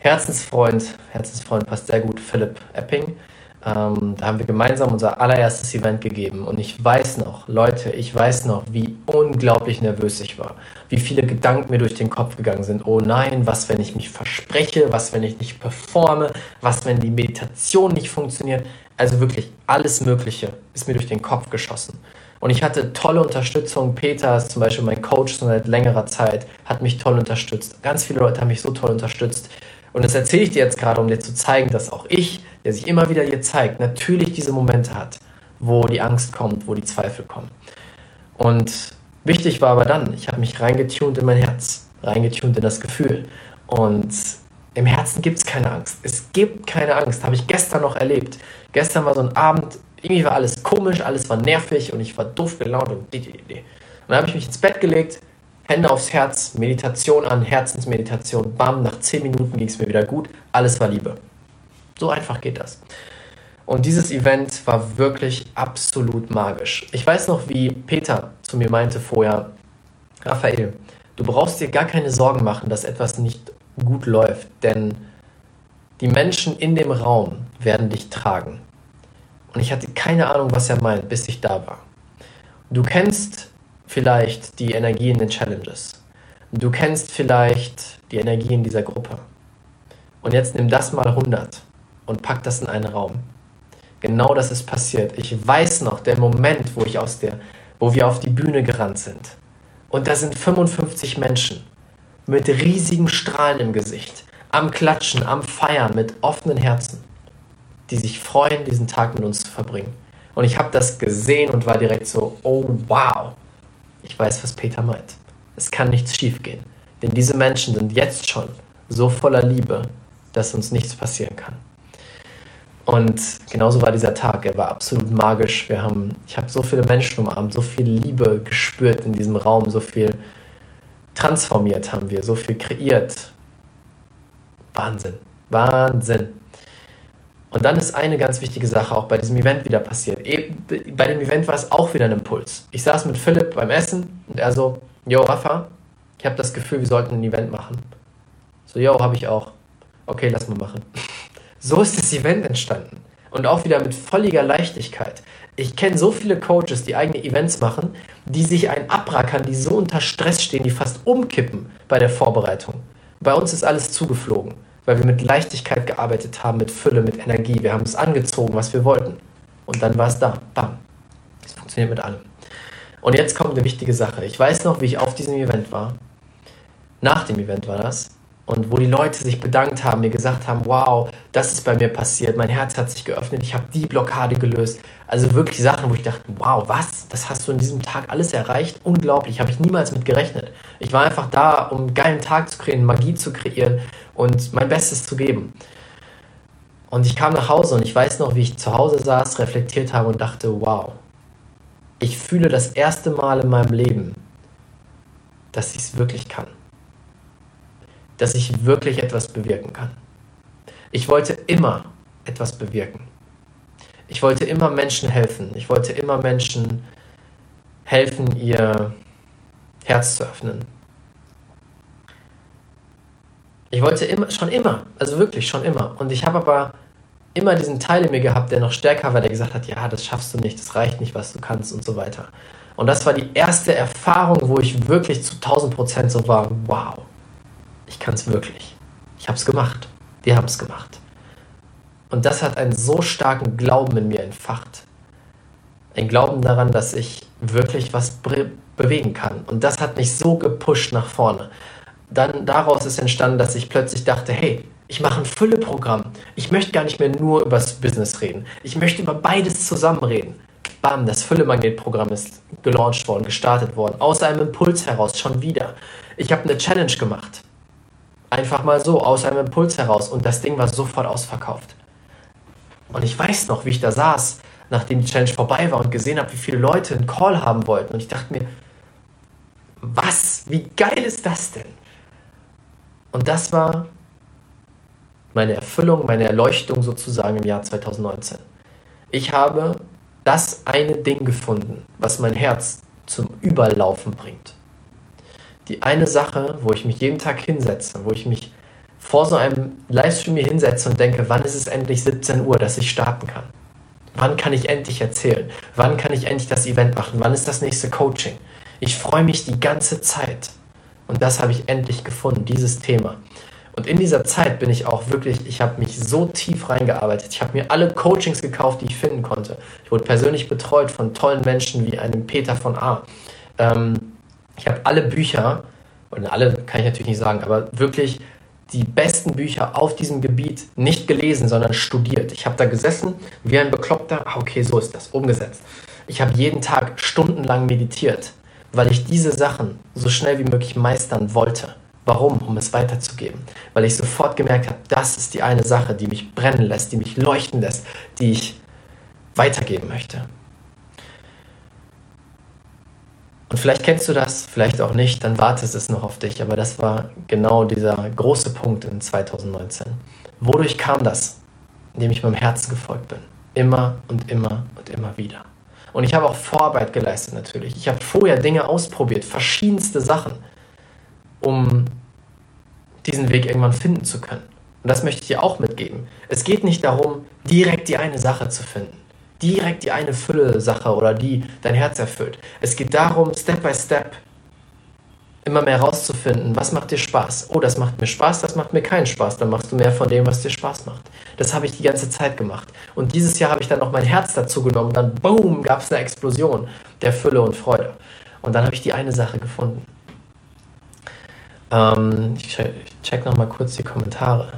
Herzensfreund, Herzensfreund passt sehr gut, Philipp Epping. Ähm, da haben wir gemeinsam unser allererstes Event gegeben und ich weiß noch, Leute, ich weiß noch, wie unglaublich nervös ich war, wie viele Gedanken mir durch den Kopf gegangen sind. Oh nein, was, wenn ich mich verspreche, was, wenn ich nicht performe, was, wenn die Meditation nicht funktioniert. Also wirklich alles Mögliche ist mir durch den Kopf geschossen. Und ich hatte tolle Unterstützung. Peter ist zum Beispiel mein Coach seit längerer Zeit, hat mich toll unterstützt. Ganz viele Leute haben mich so toll unterstützt. Und das erzähle ich dir jetzt gerade, um dir zu zeigen, dass auch ich, der sich immer wieder hier zeigt, natürlich diese Momente hat, wo die Angst kommt, wo die Zweifel kommen. Und wichtig war aber dann, ich habe mich reingetunt in mein Herz, reingetunt in das Gefühl. Und im Herzen gibt es keine Angst. Es gibt keine Angst, habe ich gestern noch erlebt. Gestern war so ein Abend, irgendwie war alles komisch, alles war nervig und ich war doof gelaunt und die, die, die. Und dann habe ich mich ins Bett gelegt, Hände aufs Herz, Meditation an, Herzensmeditation, bam, nach 10 Minuten ging es mir wieder gut, alles war Liebe. So einfach geht das. Und dieses Event war wirklich absolut magisch. Ich weiß noch, wie Peter zu mir meinte vorher, Raphael, du brauchst dir gar keine Sorgen machen, dass etwas nicht gut läuft, denn die Menschen in dem Raum werden dich tragen. Und ich hatte keine Ahnung, was er meint, bis ich da war. Du kennst vielleicht die Energie in den Challenges. Du kennst vielleicht die Energie in dieser Gruppe. Und jetzt nimm das mal 100 und pack das in einen Raum. Genau das ist passiert. Ich weiß noch der Moment, wo ich aus der, wo wir auf die Bühne gerannt sind. Und da sind 55 Menschen mit riesigen Strahlen im Gesicht, am Klatschen, am Feiern, mit offenen Herzen, die sich freuen, diesen Tag mit uns zu verbringen. Und ich habe das gesehen und war direkt so, oh wow, ich weiß, was Peter meint. Es kann nichts schiefgehen. Denn diese Menschen sind jetzt schon so voller Liebe, dass uns nichts passieren kann. Und genauso war dieser Tag. Er war absolut magisch. Wir haben, ich habe so viele Menschen umarmt, so viel Liebe gespürt in diesem Raum, so viel transformiert haben wir, so viel kreiert. Wahnsinn. Wahnsinn. Und dann ist eine ganz wichtige Sache auch bei diesem Event wieder passiert. Bei dem Event war es auch wieder ein Impuls. Ich saß mit Philipp beim Essen und er so, yo, Rafa, ich habe das Gefühl, wir sollten ein Event machen. So, yo, habe ich auch. Okay, lass mal machen. So ist das Event entstanden. Und auch wieder mit völliger Leichtigkeit. Ich kenne so viele Coaches, die eigene Events machen, die sich einen abrackern, die so unter Stress stehen, die fast umkippen bei der Vorbereitung. Bei uns ist alles zugeflogen weil wir mit Leichtigkeit gearbeitet haben, mit Fülle, mit Energie. Wir haben es angezogen, was wir wollten. Und dann war es da. Bam. Es funktioniert mit allem. Und jetzt kommt eine wichtige Sache. Ich weiß noch, wie ich auf diesem Event war. Nach dem Event war das und wo die Leute sich bedankt haben, mir gesagt haben, wow, das ist bei mir passiert, mein Herz hat sich geöffnet, ich habe die Blockade gelöst. Also wirklich Sachen, wo ich dachte, wow, was? Das hast du in diesem Tag alles erreicht? Unglaublich, habe ich niemals mit gerechnet. Ich war einfach da, um einen geilen Tag zu kreieren, Magie zu kreieren und mein Bestes zu geben. Und ich kam nach Hause und ich weiß noch, wie ich zu Hause saß, reflektiert habe und dachte, wow, ich fühle das erste Mal in meinem Leben, dass ich es wirklich kann dass ich wirklich etwas bewirken kann. Ich wollte immer etwas bewirken. Ich wollte immer Menschen helfen. Ich wollte immer Menschen helfen, ihr Herz zu öffnen. Ich wollte immer, schon immer, also wirklich schon immer. Und ich habe aber immer diesen Teil in mir gehabt, der noch stärker war, der gesagt hat, ja, das schaffst du nicht, das reicht nicht, was du kannst und so weiter. Und das war die erste Erfahrung, wo ich wirklich zu 1000 Prozent so war, wow, ich kann es wirklich. Ich habe es gemacht. Wir haben es gemacht. Und das hat einen so starken Glauben in mir entfacht. Ein Glauben daran, dass ich wirklich was bewegen kann. Und das hat mich so gepusht nach vorne. Dann daraus ist entstanden, dass ich plötzlich dachte, hey, ich mache ein Fülleprogramm. Ich möchte gar nicht mehr nur über das Business reden. Ich möchte über beides zusammen reden. Bam, das Fülle-Magnet-Programm ist gelauncht worden, gestartet worden. Aus einem Impuls heraus schon wieder. Ich habe eine Challenge gemacht. Einfach mal so, aus einem Impuls heraus. Und das Ding war sofort ausverkauft. Und ich weiß noch, wie ich da saß, nachdem die Challenge vorbei war und gesehen habe, wie viele Leute einen Call haben wollten. Und ich dachte mir, was? Wie geil ist das denn? Und das war meine Erfüllung, meine Erleuchtung sozusagen im Jahr 2019. Ich habe das eine Ding gefunden, was mein Herz zum Überlaufen bringt die eine Sache, wo ich mich jeden Tag hinsetze, wo ich mich vor so einem Livestream hier hinsetze und denke, wann ist es endlich 17 Uhr, dass ich starten kann? Wann kann ich endlich erzählen? Wann kann ich endlich das Event machen? Wann ist das nächste Coaching? Ich freue mich die ganze Zeit. Und das habe ich endlich gefunden, dieses Thema. Und in dieser Zeit bin ich auch wirklich, ich habe mich so tief reingearbeitet. Ich habe mir alle Coachings gekauft, die ich finden konnte. Ich wurde persönlich betreut von tollen Menschen wie einem Peter von A. Ähm, ich habe alle Bücher, und alle kann ich natürlich nicht sagen, aber wirklich die besten Bücher auf diesem Gebiet nicht gelesen, sondern studiert. Ich habe da gesessen, wie ein Bekloppter, ah, okay, so ist das, umgesetzt. Ich habe jeden Tag stundenlang meditiert, weil ich diese Sachen so schnell wie möglich meistern wollte. Warum? Um es weiterzugeben. Weil ich sofort gemerkt habe, das ist die eine Sache, die mich brennen lässt, die mich leuchten lässt, die ich weitergeben möchte. Und vielleicht kennst du das, vielleicht auch nicht, dann wartet es noch auf dich. Aber das war genau dieser große Punkt in 2019. Wodurch kam das? Indem ich meinem Herzen gefolgt bin. Immer und immer und immer wieder. Und ich habe auch Vorarbeit geleistet natürlich. Ich habe vorher Dinge ausprobiert, verschiedenste Sachen, um diesen Weg irgendwann finden zu können. Und das möchte ich dir auch mitgeben. Es geht nicht darum, direkt die eine Sache zu finden direkt die eine Fülle-Sache oder die dein Herz erfüllt. Es geht darum, Step by Step immer mehr rauszufinden, was macht dir Spaß. Oh, das macht mir Spaß, das macht mir keinen Spaß. Dann machst du mehr von dem, was dir Spaß macht. Das habe ich die ganze Zeit gemacht. Und dieses Jahr habe ich dann noch mein Herz dazu genommen. Dann, boom, gab es eine Explosion der Fülle und Freude. Und dann habe ich die eine Sache gefunden. Ähm, ich check, check nochmal kurz die Kommentare.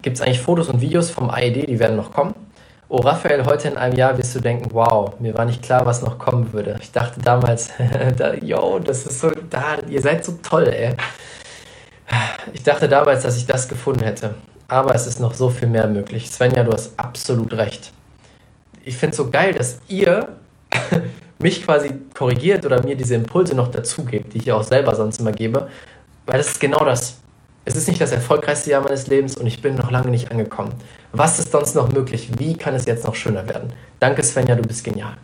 Gibt es eigentlich Fotos und Videos vom AED, die werden noch kommen? Oh, Raphael, heute in einem Jahr wirst du denken, wow, mir war nicht klar, was noch kommen würde. Ich dachte damals, *laughs* da, yo, das ist so, da, ihr seid so toll, ey. Ich dachte damals, dass ich das gefunden hätte. Aber es ist noch so viel mehr möglich. Svenja, du hast absolut recht. Ich finde es so geil, dass ihr *laughs* mich quasi korrigiert oder mir diese Impulse noch dazu gebt, die ich auch selber sonst immer gebe. Weil das ist genau das. Es ist nicht das erfolgreichste Jahr meines Lebens und ich bin noch lange nicht angekommen. Was ist sonst noch möglich? Wie kann es jetzt noch schöner werden? Danke Svenja, du bist genial.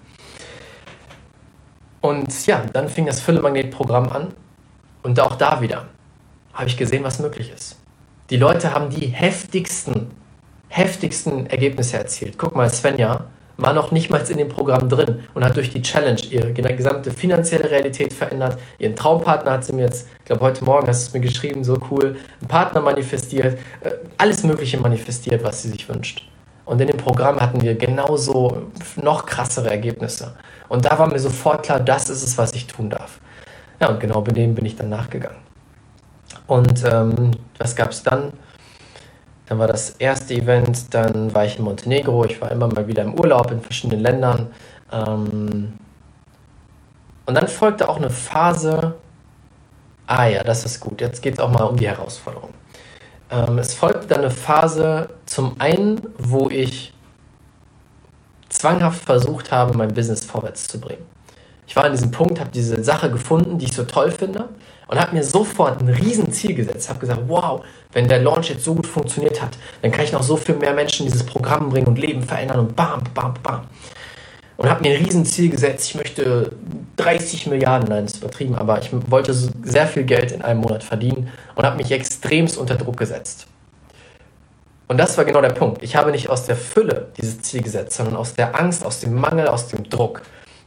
Und ja, dann fing das Fülle-Magnet-Programm an und auch da wieder habe ich gesehen, was möglich ist. Die Leute haben die heftigsten, heftigsten Ergebnisse erzielt. Guck mal, Svenja war noch nicht mal in dem Programm drin und hat durch die Challenge ihre gesamte finanzielle Realität verändert. Ihren Traumpartner hat sie mir jetzt, ich glaube heute Morgen hast du es mir geschrieben, so cool, einen Partner manifestiert, äh, alles Mögliche manifestiert, was sie sich wünscht. Und in dem Programm hatten wir genauso noch krassere Ergebnisse. Und da war mir sofort klar, das ist es, was ich tun darf. Ja, und genau bei dem bin ich dann nachgegangen. Und ähm, was gab es dann? Dann war das erste Event, dann war ich in Montenegro, ich war immer mal wieder im Urlaub in verschiedenen Ländern. Ähm und dann folgte auch eine Phase, ah ja, das ist gut, jetzt geht es auch mal um die Herausforderung. Ähm es folgte dann eine Phase zum einen, wo ich zwanghaft versucht habe, mein Business vorwärts zu bringen. Ich war an diesem Punkt, habe diese Sache gefunden, die ich so toll finde und habe mir sofort ein Riesenziel gesetzt. Habe gesagt, wow, wenn der Launch jetzt so gut funktioniert hat, dann kann ich noch so viel mehr Menschen dieses Programm bringen und Leben verändern und bam, bam, bam. Und habe mir ein Riesenziel gesetzt. Ich möchte 30 Milliarden, nein, das ist übertrieben, aber ich wollte sehr viel Geld in einem Monat verdienen und habe mich extremst unter Druck gesetzt. Und das war genau der Punkt. Ich habe nicht aus der Fülle dieses Ziel gesetzt, sondern aus der Angst, aus dem Mangel, aus dem Druck.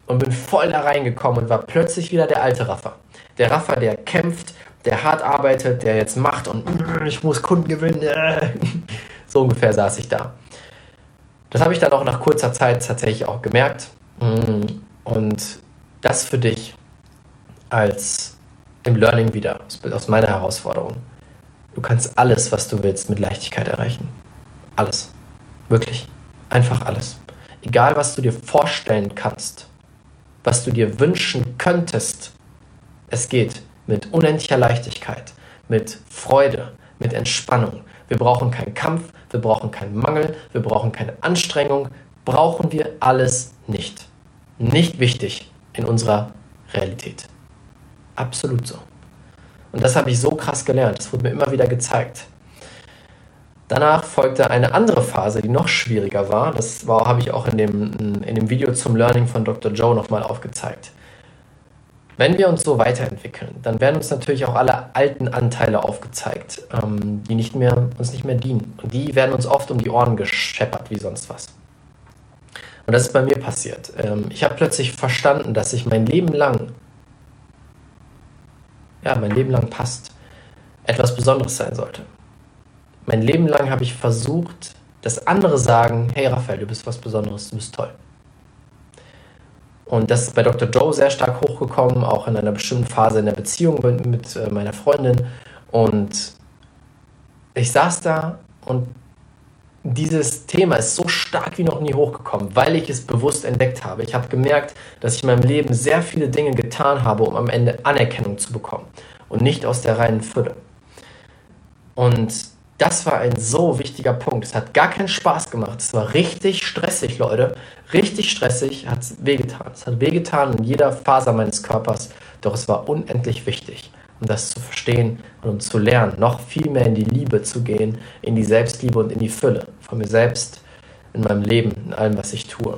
Und bin voll da reingekommen und war plötzlich wieder der alte Raffer. Der Raffer, der kämpft, der hart arbeitet, der jetzt macht und ich muss Kunden gewinnen. *laughs* So ungefähr saß ich da. Das habe ich dann auch nach kurzer Zeit tatsächlich auch gemerkt. Und das für dich als im Learning wieder, aus meiner Herausforderung. Du kannst alles, was du willst, mit Leichtigkeit erreichen. Alles. Wirklich. Einfach alles. Egal, was du dir vorstellen kannst, was du dir wünschen könntest, es geht mit unendlicher Leichtigkeit, mit Freude, mit Entspannung. Wir brauchen keinen Kampf, wir brauchen keinen Mangel, wir brauchen keine Anstrengung, brauchen wir alles nicht. Nicht wichtig in unserer Realität. Absolut so. Und das habe ich so krass gelernt, das wurde mir immer wieder gezeigt. Danach folgte eine andere Phase, die noch schwieriger war. Das war, habe ich auch in dem, in dem Video zum Learning von Dr. Joe nochmal aufgezeigt. Wenn wir uns so weiterentwickeln, dann werden uns natürlich auch alle alten Anteile aufgezeigt, ähm, die nicht mehr, uns nicht mehr dienen. Und die werden uns oft um die Ohren gescheppert wie sonst was. Und das ist bei mir passiert. Ähm, ich habe plötzlich verstanden, dass ich mein Leben lang, ja, mein Leben lang passt, etwas Besonderes sein sollte. Mein Leben lang habe ich versucht, dass andere sagen, hey Raphael, du bist was Besonderes, du bist toll. Und das ist bei Dr. Joe sehr stark hochgekommen, auch in einer bestimmten Phase in der Beziehung mit, mit äh, meiner Freundin. Und ich saß da und dieses Thema ist so stark wie noch nie hochgekommen, weil ich es bewusst entdeckt habe. Ich habe gemerkt, dass ich in meinem Leben sehr viele Dinge getan habe, um am Ende Anerkennung zu bekommen und nicht aus der reinen Fülle. Und das war ein so wichtiger Punkt. Es hat gar keinen Spaß gemacht. Es war richtig stressig, Leute. Richtig stressig, hat wehgetan. Es hat wehgetan in jeder Faser meines Körpers, doch es war unendlich wichtig um das zu verstehen und um zu lernen, noch viel mehr in die Liebe zu gehen, in die Selbstliebe und in die Fülle von mir selbst, in meinem Leben, in allem, was ich tue.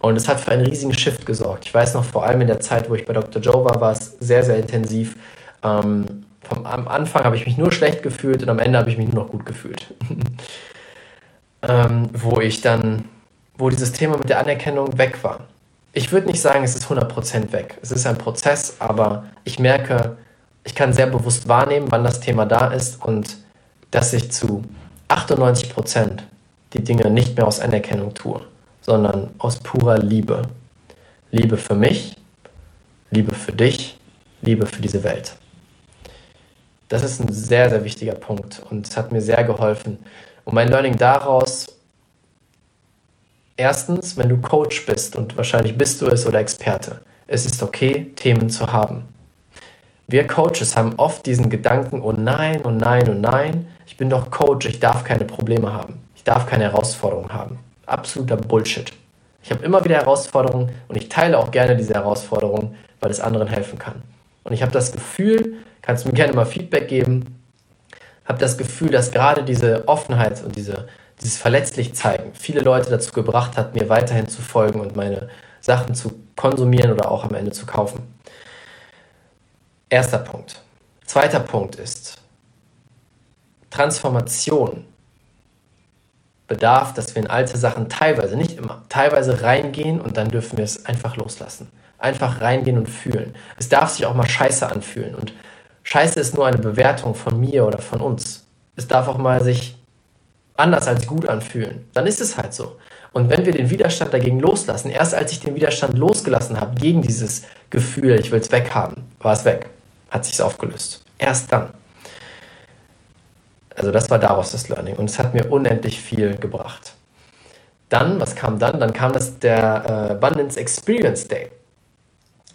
Und es hat für einen riesigen Shift gesorgt. Ich weiß noch, vor allem in der Zeit, wo ich bei Dr. Joe war, war es sehr, sehr intensiv. Ähm, vom, am Anfang habe ich mich nur schlecht gefühlt und am Ende habe ich mich nur noch gut gefühlt. *laughs* ähm, wo ich dann, wo dieses Thema mit der Anerkennung weg war. Ich würde nicht sagen, es ist 100% weg. Es ist ein Prozess, aber ich merke, ich kann sehr bewusst wahrnehmen, wann das Thema da ist und dass ich zu 98 Prozent die Dinge nicht mehr aus Anerkennung tue, sondern aus purer Liebe. Liebe für mich, Liebe für dich, Liebe für diese Welt. Das ist ein sehr, sehr wichtiger Punkt und hat mir sehr geholfen. Und mein Learning daraus, erstens, wenn du Coach bist und wahrscheinlich bist du es oder Experte, es ist okay, Themen zu haben. Wir Coaches haben oft diesen Gedanken, oh nein, oh nein, oh nein, ich bin doch Coach, ich darf keine Probleme haben, ich darf keine Herausforderungen haben. Absoluter Bullshit. Ich habe immer wieder Herausforderungen und ich teile auch gerne diese Herausforderungen, weil es anderen helfen kann. Und ich habe das Gefühl, kannst du mir gerne mal Feedback geben, habe das Gefühl, dass gerade diese Offenheit und diese, dieses verletzlich zeigen viele Leute dazu gebracht hat, mir weiterhin zu folgen und meine Sachen zu konsumieren oder auch am Ende zu kaufen. Erster Punkt. Zweiter Punkt ist, Transformation bedarf, dass wir in alte Sachen teilweise, nicht immer, teilweise reingehen und dann dürfen wir es einfach loslassen. Einfach reingehen und fühlen. Es darf sich auch mal scheiße anfühlen und scheiße ist nur eine Bewertung von mir oder von uns. Es darf auch mal sich anders als gut anfühlen. Dann ist es halt so. Und wenn wir den Widerstand dagegen loslassen, erst als ich den Widerstand losgelassen habe gegen dieses Gefühl, ich will es weghaben, war es weg hat sich aufgelöst. Erst dann. Also das war daraus das Learning und es hat mir unendlich viel gebracht. Dann, was kam dann? Dann kam das der äh, Abundance Experience Day.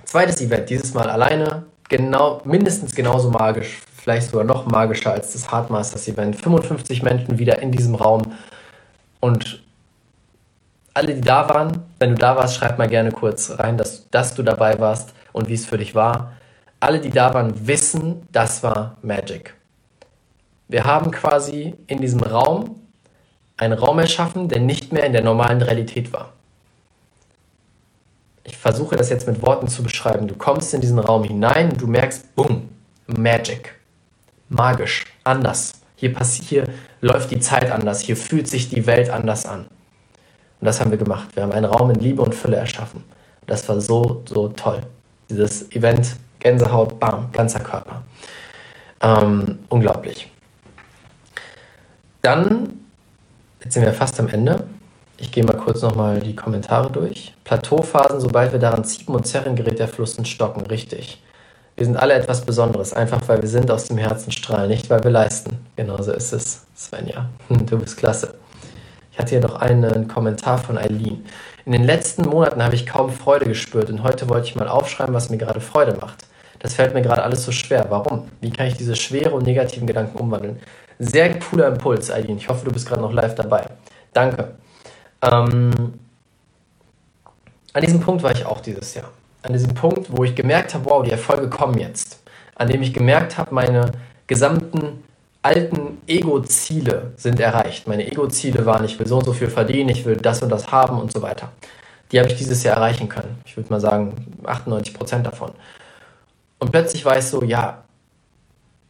Zweites Event, dieses Mal alleine, genau, mindestens genauso magisch, vielleicht sogar noch magischer als das Hardmasters Event. 55 Menschen wieder in diesem Raum und alle, die da waren, wenn du da warst, schreib mal gerne kurz rein, dass, dass du dabei warst und wie es für dich war alle, die da waren, wissen, das war Magic. Wir haben quasi in diesem Raum einen Raum erschaffen, der nicht mehr in der normalen Realität war. Ich versuche das jetzt mit Worten zu beschreiben. Du kommst in diesen Raum hinein du merkst, boom, Magic. Magisch, anders. Hier, hier läuft die Zeit anders, hier fühlt sich die Welt anders an. Und das haben wir gemacht. Wir haben einen Raum in Liebe und Fülle erschaffen. Das war so, so toll. Dieses Event Gänsehaut, bam, ganzer Körper. Ähm, unglaublich. Dann, jetzt sind wir fast am Ende. Ich gehe mal kurz nochmal die Kommentare durch. Plateauphasen, sobald wir daran ziehen und zerren, gerät der Fluss ins Stocken. Richtig. Wir sind alle etwas Besonderes, einfach weil wir sind aus dem Herzen strahlen, nicht weil wir leisten. Genauso ist es, Svenja. *laughs* Du bist klasse. Ich hatte hier noch einen Kommentar von Eileen. In den letzten Monaten habe ich kaum Freude gespürt und heute wollte ich mal aufschreiben, was mir gerade Freude macht. Das fällt mir gerade alles so schwer. Warum? Wie kann ich diese schwere und negativen Gedanken umwandeln? Sehr cooler Impuls, Aidin. Ich hoffe, du bist gerade noch live dabei. Danke. Ähm, an diesem Punkt war ich auch dieses Jahr. An diesem Punkt, wo ich gemerkt habe, wow, die Erfolge kommen jetzt. An dem ich gemerkt habe, meine gesamten alten Ego-Ziele sind erreicht. Meine Ego-Ziele waren, ich will so und so viel verdienen, ich will das und das haben und so weiter. Die habe ich dieses Jahr erreichen können. Ich würde mal sagen, 98 Prozent davon. Und plötzlich war ich so, ja,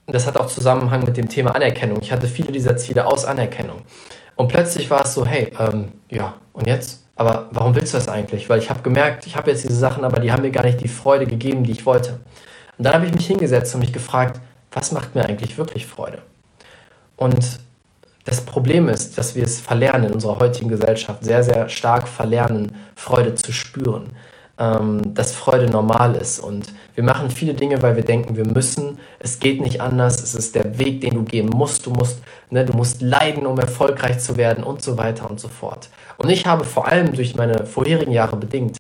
das hat auch Zusammenhang mit dem Thema Anerkennung. Ich hatte viele dieser Ziele aus Anerkennung. Und plötzlich war es so, hey, ähm, ja, und jetzt? Aber warum willst du das eigentlich? Weil ich habe gemerkt, ich habe jetzt diese Sachen, aber die haben mir gar nicht die Freude gegeben, die ich wollte. Und dann habe ich mich hingesetzt und mich gefragt, was macht mir eigentlich wirklich Freude? Und das Problem ist, dass wir es verlernen in unserer heutigen Gesellschaft, sehr, sehr stark verlernen, Freude zu spüren. Ähm, dass Freude normal ist und Wir machen viele Dinge, weil wir denken, wir müssen. Es geht nicht anders. Es ist der Weg, den du gehen musst. Du musst, ne, du musst leiden, um erfolgreich zu werden und so weiter und so fort. Und ich habe vor allem durch meine vorherigen Jahre bedingt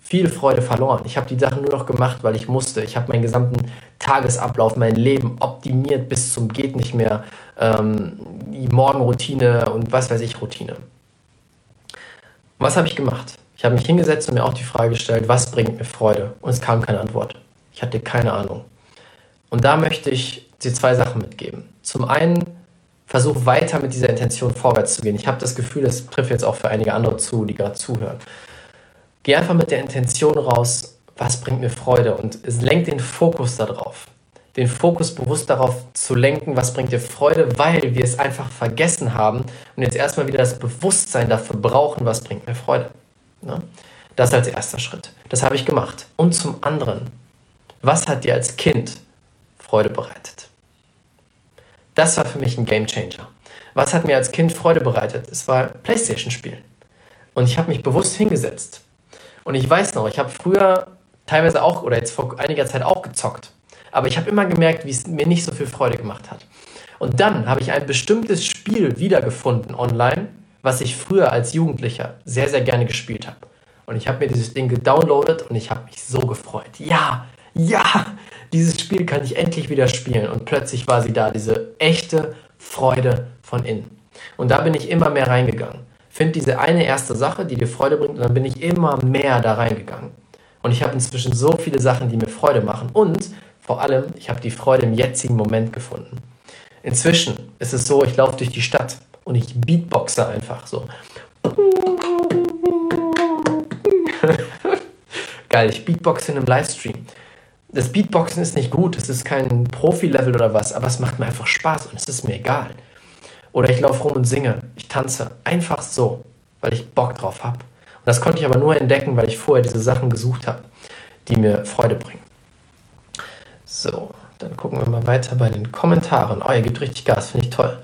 viel Freude verloren. Ich habe die Sachen nur noch gemacht, weil ich musste. Ich habe meinen gesamten Tagesablauf, mein Leben optimiert bis zum geht nicht mehr. Ähm, die Morgenroutine und was weiß ich Routine. Was habe ich gemacht? Ich habe mich hingesetzt und mir auch die Frage gestellt, was bringt mir Freude? Und es kam keine Antwort. Ich hatte keine Ahnung. Und da möchte ich dir zwei Sachen mitgeben. Zum einen, versuch weiter mit dieser Intention vorwärts zu gehen. Ich habe das Gefühl, das trifft jetzt auch für einige andere zu, die gerade zuhören. Geh einfach mit der Intention raus, was bringt mir Freude und es lenkt den Fokus darauf. Den Fokus bewusst darauf zu lenken, was bringt dir Freude, weil wir es einfach vergessen haben und jetzt erstmal wieder das Bewusstsein dafür brauchen, was bringt mir Freude. Ne? Das als erster Schritt. Das habe ich gemacht. Und zum anderen, was hat dir als Kind Freude bereitet? Das war für mich ein Game Changer. Was hat mir als Kind Freude bereitet? Es war Playstation spielen. Und ich habe mich bewusst hingesetzt und ich weiß noch, ich habe früher teilweise auch oder jetzt vor einiger Zeit auch gezockt. Aber ich habe immer gemerkt, wie es mir nicht so viel Freude gemacht hat. Und dann habe ich ein bestimmtes Spiel wiedergefunden online, was ich früher als Jugendlicher sehr, sehr gerne gespielt habe. Und ich habe mir dieses Ding gedownloadet und ich habe mich so gefreut. Ja, ja, dieses Spiel kann ich endlich wieder spielen. Und plötzlich war sie da, diese echte Freude von innen. Und da bin ich immer mehr reingegangen finde diese eine erste Sache, die dir Freude bringt, und dann bin ich immer mehr da reingegangen. Und ich habe inzwischen so viele Sachen, die mir Freude machen. Und vor allem, ich habe die Freude im jetzigen Moment gefunden. Inzwischen ist es so, ich laufe durch die Stadt und ich beatboxe einfach so. *laughs* Geil, ich beatboxe in einem Livestream. Das Beatboxen ist nicht gut, es ist kein Profi-Level oder was, aber es macht mir einfach Spaß und es ist mir egal. Oder ich laufe rum und singe, ich tanze. Einfach so, weil ich Bock drauf habe. Und das konnte ich aber nur entdecken, weil ich vorher diese Sachen gesucht habe, die mir Freude bringen. So, dann gucken wir mal weiter bei den Kommentaren. Oh, ihr gebt richtig Gas, finde ich toll.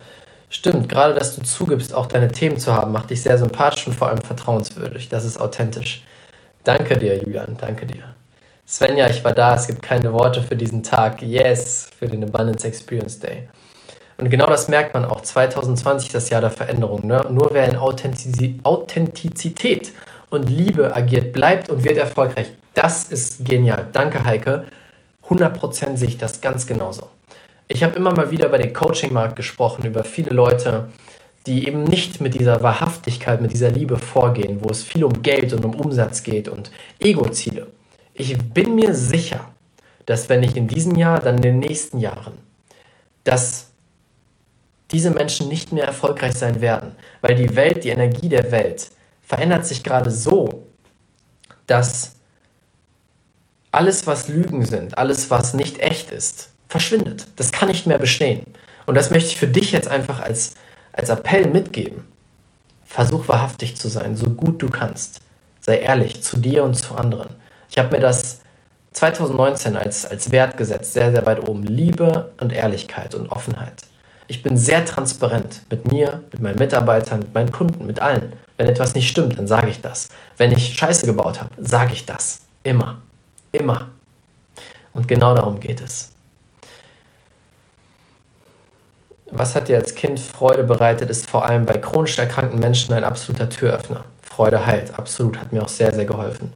Stimmt, gerade dass du zugibst, auch deine Themen zu haben, macht dich sehr sympathisch und vor allem vertrauenswürdig. Das ist authentisch. Danke dir, Julian, danke dir. Svenja, ich war da, es gibt keine Worte für diesen Tag. Yes, für den Abundance Experience Day. Und genau das merkt man auch. 2020 das Jahr der Veränderung. Ne? Nur wer in Authentizität und Liebe agiert, bleibt und wird erfolgreich. Das ist genial. Danke, Heike. 100% sehe ich das ganz genauso. Ich habe immer mal wieder bei dem Coaching-Markt gesprochen über viele Leute, die eben nicht mit dieser Wahrhaftigkeit, mit dieser Liebe vorgehen, wo es viel um Geld und um Umsatz geht und Ego-Ziele. Ich bin mir sicher, dass wenn ich in diesem Jahr, dann in den nächsten Jahren das diese Menschen nicht mehr erfolgreich sein werden, weil die Welt, die Energie der Welt verändert sich gerade so, dass alles, was Lügen sind, alles, was nicht echt ist, verschwindet. Das kann nicht mehr bestehen. Und das möchte ich für dich jetzt einfach als, als Appell mitgeben. Versuch wahrhaftig zu sein, so gut du kannst. Sei ehrlich zu dir und zu anderen. Ich habe mir das 2019 als, als Wert gesetzt, sehr, sehr weit oben. Liebe und Ehrlichkeit und Offenheit. Ich bin sehr transparent mit mir, mit meinen Mitarbeitern, mit meinen Kunden, mit allen. Wenn etwas nicht stimmt, dann sage ich das. Wenn ich Scheiße gebaut habe, sage ich das. Immer. Immer. Und genau darum geht es. Was hat dir als Kind Freude bereitet, ist vor allem bei chronisch erkrankten Menschen ein absoluter Türöffner. Freude heilt, absolut, hat mir auch sehr, sehr geholfen.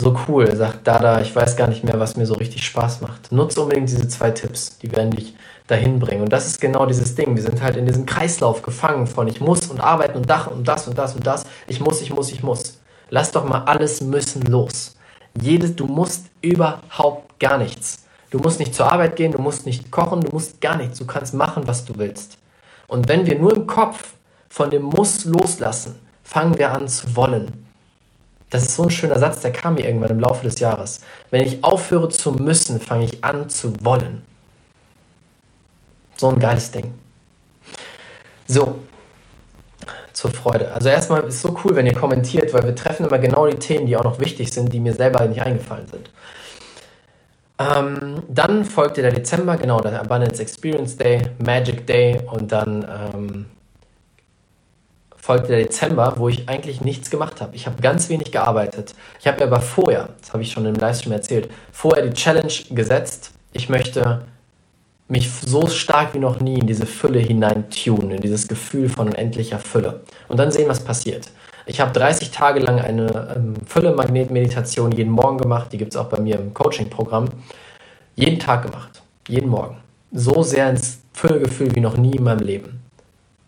So cool, sagt Dada, ich weiß gar nicht mehr, was mir so richtig Spaß macht. Nutze unbedingt diese zwei Tipps, die werden dich dahin bringen. Und das ist genau dieses Ding. Wir sind halt in diesem Kreislauf gefangen von ich muss und arbeiten und Dach und das und das und das. Ich muss, ich muss, ich muss. Lass doch mal alles müssen los. Jedes, du musst überhaupt gar nichts. Du musst nicht zur Arbeit gehen, du musst nicht kochen, du musst gar nichts. Du kannst machen, was du willst. Und wenn wir nur im Kopf von dem Muss loslassen, fangen wir an zu wollen. Das ist so ein schöner Satz, der kam mir irgendwann im Laufe des Jahres. Wenn ich aufhöre zu müssen, fange ich an zu wollen. So ein geiles Ding. So, zur Freude. Also erstmal ist es so cool, wenn ihr kommentiert, weil wir treffen immer genau die Themen, die auch noch wichtig sind, die mir selber nicht eingefallen sind. Ähm, dann folgte der Dezember, genau, der Abundance Experience Day, Magic Day und dann ähm, folgte der Dezember, wo ich eigentlich nichts gemacht habe. Ich habe ganz wenig gearbeitet. Ich habe mir aber vorher, das habe ich schon im Livestream erzählt, vorher die Challenge gesetzt, ich möchte mich so stark wie noch nie in diese Fülle hinein tunen, in dieses Gefühl von unendlicher Fülle. Und dann sehen, was passiert. Ich habe 30 Tage lang eine ähm, Fülle-Magnet-Meditation jeden Morgen gemacht. Die gibt es auch bei mir im Coaching-Programm. Jeden Tag gemacht. Jeden Morgen. So sehr ins Füllegefühl wie noch nie in meinem Leben.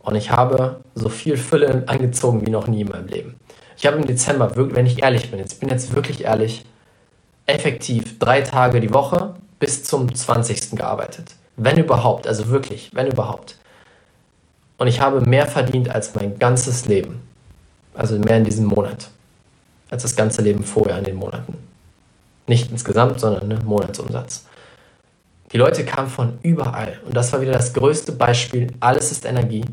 Und ich habe so viel Fülle angezogen wie noch nie in meinem Leben. Ich habe im Dezember, wenn ich ehrlich bin, jetzt bin jetzt wirklich ehrlich, effektiv drei Tage die Woche bis zum 20. gearbeitet. Wenn überhaupt, also wirklich, wenn überhaupt. Und ich habe mehr verdient als mein ganzes Leben. Also mehr in diesem Monat. Als das ganze Leben vorher in den Monaten. Nicht insgesamt, sondern ne, Monatsumsatz. Die Leute kamen von überall. Und das war wieder das größte Beispiel. Alles ist Energie.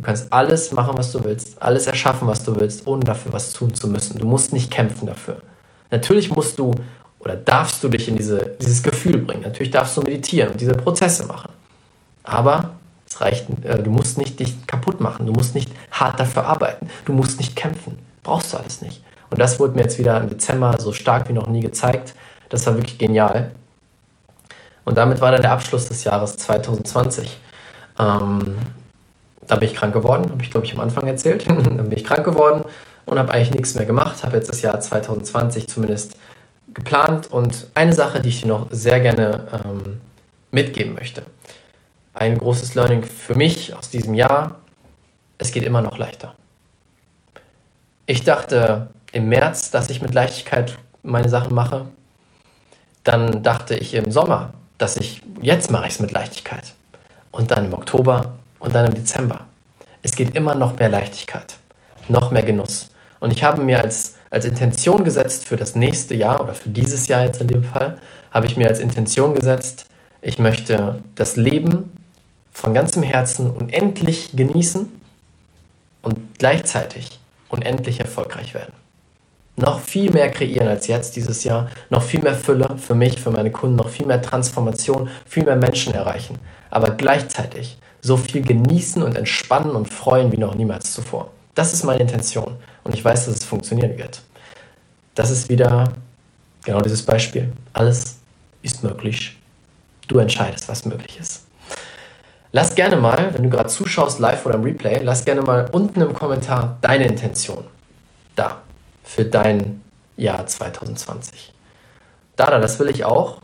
Du kannst alles machen, was du willst, alles erschaffen, was du willst, ohne dafür was tun zu müssen. Du musst nicht kämpfen dafür. Natürlich musst du oder darfst du dich in diese, dieses Gefühl bringen. Natürlich darfst du meditieren und diese Prozesse machen. Aber es reicht, äh, du musst nicht dich kaputt machen, du musst nicht hart dafür arbeiten, du musst nicht kämpfen. Brauchst du alles nicht. Und das wurde mir jetzt wieder im Dezember so stark wie noch nie gezeigt. Das war wirklich genial. Und damit war dann der Abschluss des Jahres 2020. Ähm, da bin ich krank geworden, habe ich glaube ich am Anfang erzählt. *laughs* dann bin ich krank geworden und habe eigentlich nichts mehr gemacht, habe jetzt das Jahr 2020 zumindest geplant und eine Sache, die ich dir noch sehr gerne ähm, mitgeben möchte. Ein großes Learning für mich aus diesem Jahr, es geht immer noch leichter. Ich dachte im März, dass ich mit Leichtigkeit meine Sachen mache. Dann dachte ich im Sommer, dass ich, jetzt mache ich es mit Leichtigkeit. Und dann im Oktober und dann im Dezember. Es geht immer noch mehr Leichtigkeit, noch mehr Genuss. Und ich habe mir als als Intention gesetzt für das nächste Jahr oder für dieses Jahr jetzt in dem Fall, habe ich mir als Intention gesetzt, ich möchte das Leben von ganzem Herzen unendlich genießen und gleichzeitig unendlich erfolgreich werden. Noch viel mehr kreieren als jetzt dieses Jahr, noch viel mehr Fülle für mich, für meine Kunden, noch viel mehr Transformation, viel mehr Menschen erreichen, aber gleichzeitig so viel genießen und entspannen und freuen wie noch niemals zuvor. Das ist meine Intention und ich weiß, dass es funktionieren wird. Das ist wieder genau dieses Beispiel. Alles ist möglich. Du entscheidest, was möglich ist. Lass gerne mal, wenn du gerade zuschaust, live oder im Replay, lass gerne mal unten im Kommentar deine Intention da für dein Jahr 2020. Dada, das will ich auch.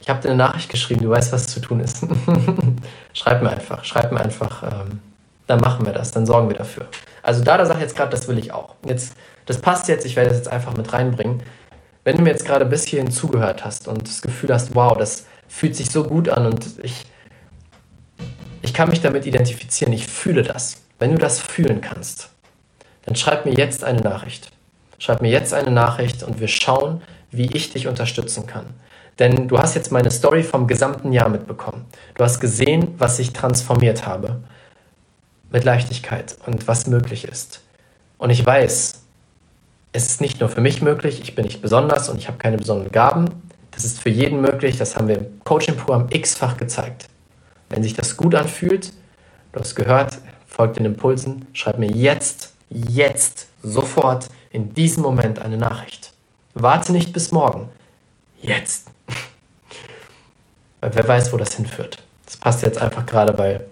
Ich habe dir eine Nachricht geschrieben, du weißt, was zu tun ist. *laughs* schreib mir einfach, schreib mir einfach, ähm, dann machen wir das, dann sorgen wir dafür. Also Dada sagt jetzt gerade, das will ich auch. Jetzt, das passt jetzt, ich werde das jetzt einfach mit reinbringen. Wenn du mir jetzt gerade bis hierhin zugehört hast und das Gefühl hast, wow, das fühlt sich so gut an und ich, ich kann mich damit identifizieren, ich fühle das. Wenn du das fühlen kannst, dann schreib mir jetzt eine Nachricht. Schreib mir jetzt eine Nachricht und wir schauen, wie ich dich unterstützen kann. Denn du hast jetzt meine Story vom gesamten Jahr mitbekommen. Du hast gesehen, was ich transformiert habe mit Leichtigkeit und was möglich ist. Und ich weiß, es ist nicht nur für mich möglich, ich bin nicht besonders und ich habe keine besonderen Gaben. Das ist für jeden möglich, das haben wir im Coaching-Programm x-fach gezeigt. Wenn sich das gut anfühlt, du hast gehört, folgt den Impulsen, schreib mir jetzt, jetzt, sofort, in diesem Moment eine Nachricht. Warte nicht bis morgen. Jetzt. Weil wer weiß, wo das hinführt. Das passt jetzt einfach gerade, weil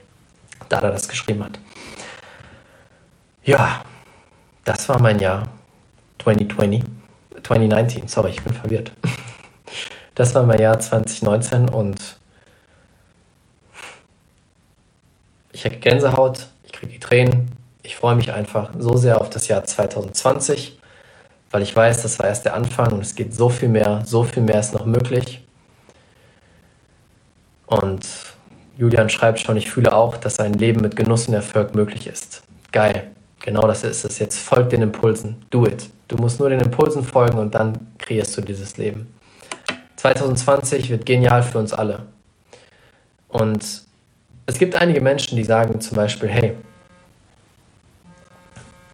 Dada das geschrieben hat. Ja, das war mein Jahr 2020. 2019, sorry, ich bin verwirrt. *laughs* Das war mein Jahr 2019 und ich habe Gänsehaut, ich kriege die Tränen. Ich freue mich einfach so sehr auf das Jahr 2020, weil ich weiß, das war erst der Anfang und es geht so viel mehr, so viel mehr ist noch möglich. Und Julian schreibt schon, ich fühle auch, dass ein Leben mit Genuss und Erfolg möglich ist. Geil. Genau das ist es. Jetzt folgt den Impulsen. Do it. Du musst nur den Impulsen folgen und dann kreierst du dieses Leben. 2020 wird genial für uns alle. Und es gibt einige Menschen, die sagen zum Beispiel, hey,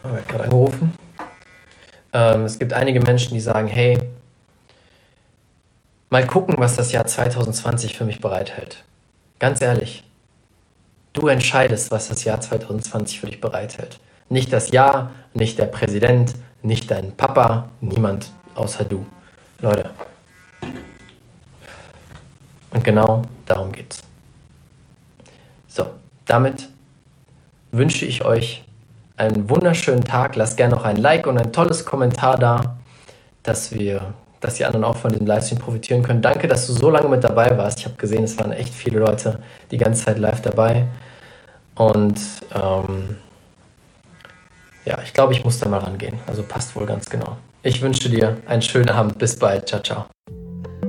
oh, hat gerade angerufen. Ähm, es gibt einige Menschen, die sagen, hey, mal gucken, was das Jahr 2020 für mich bereithält. Ganz ehrlich, du entscheidest, was das Jahr 2020 für dich bereithält. Nicht das Ja, nicht der Präsident, nicht dein Papa, niemand außer du. Leute. Und genau darum geht's. So, damit wünsche ich euch einen wunderschönen Tag. Lasst gerne noch ein Like und ein tolles Kommentar da, dass wir, dass die anderen auch von diesem Livestream profitieren können. Danke, dass du so lange mit dabei warst. Ich habe gesehen, es waren echt viele Leute die ganze Zeit live dabei. Und ähm, ja, ich glaube, ich muss da mal rangehen. Also passt wohl ganz genau. Ich wünsche dir einen schönen Abend. Bis bald. Ciao, ciao.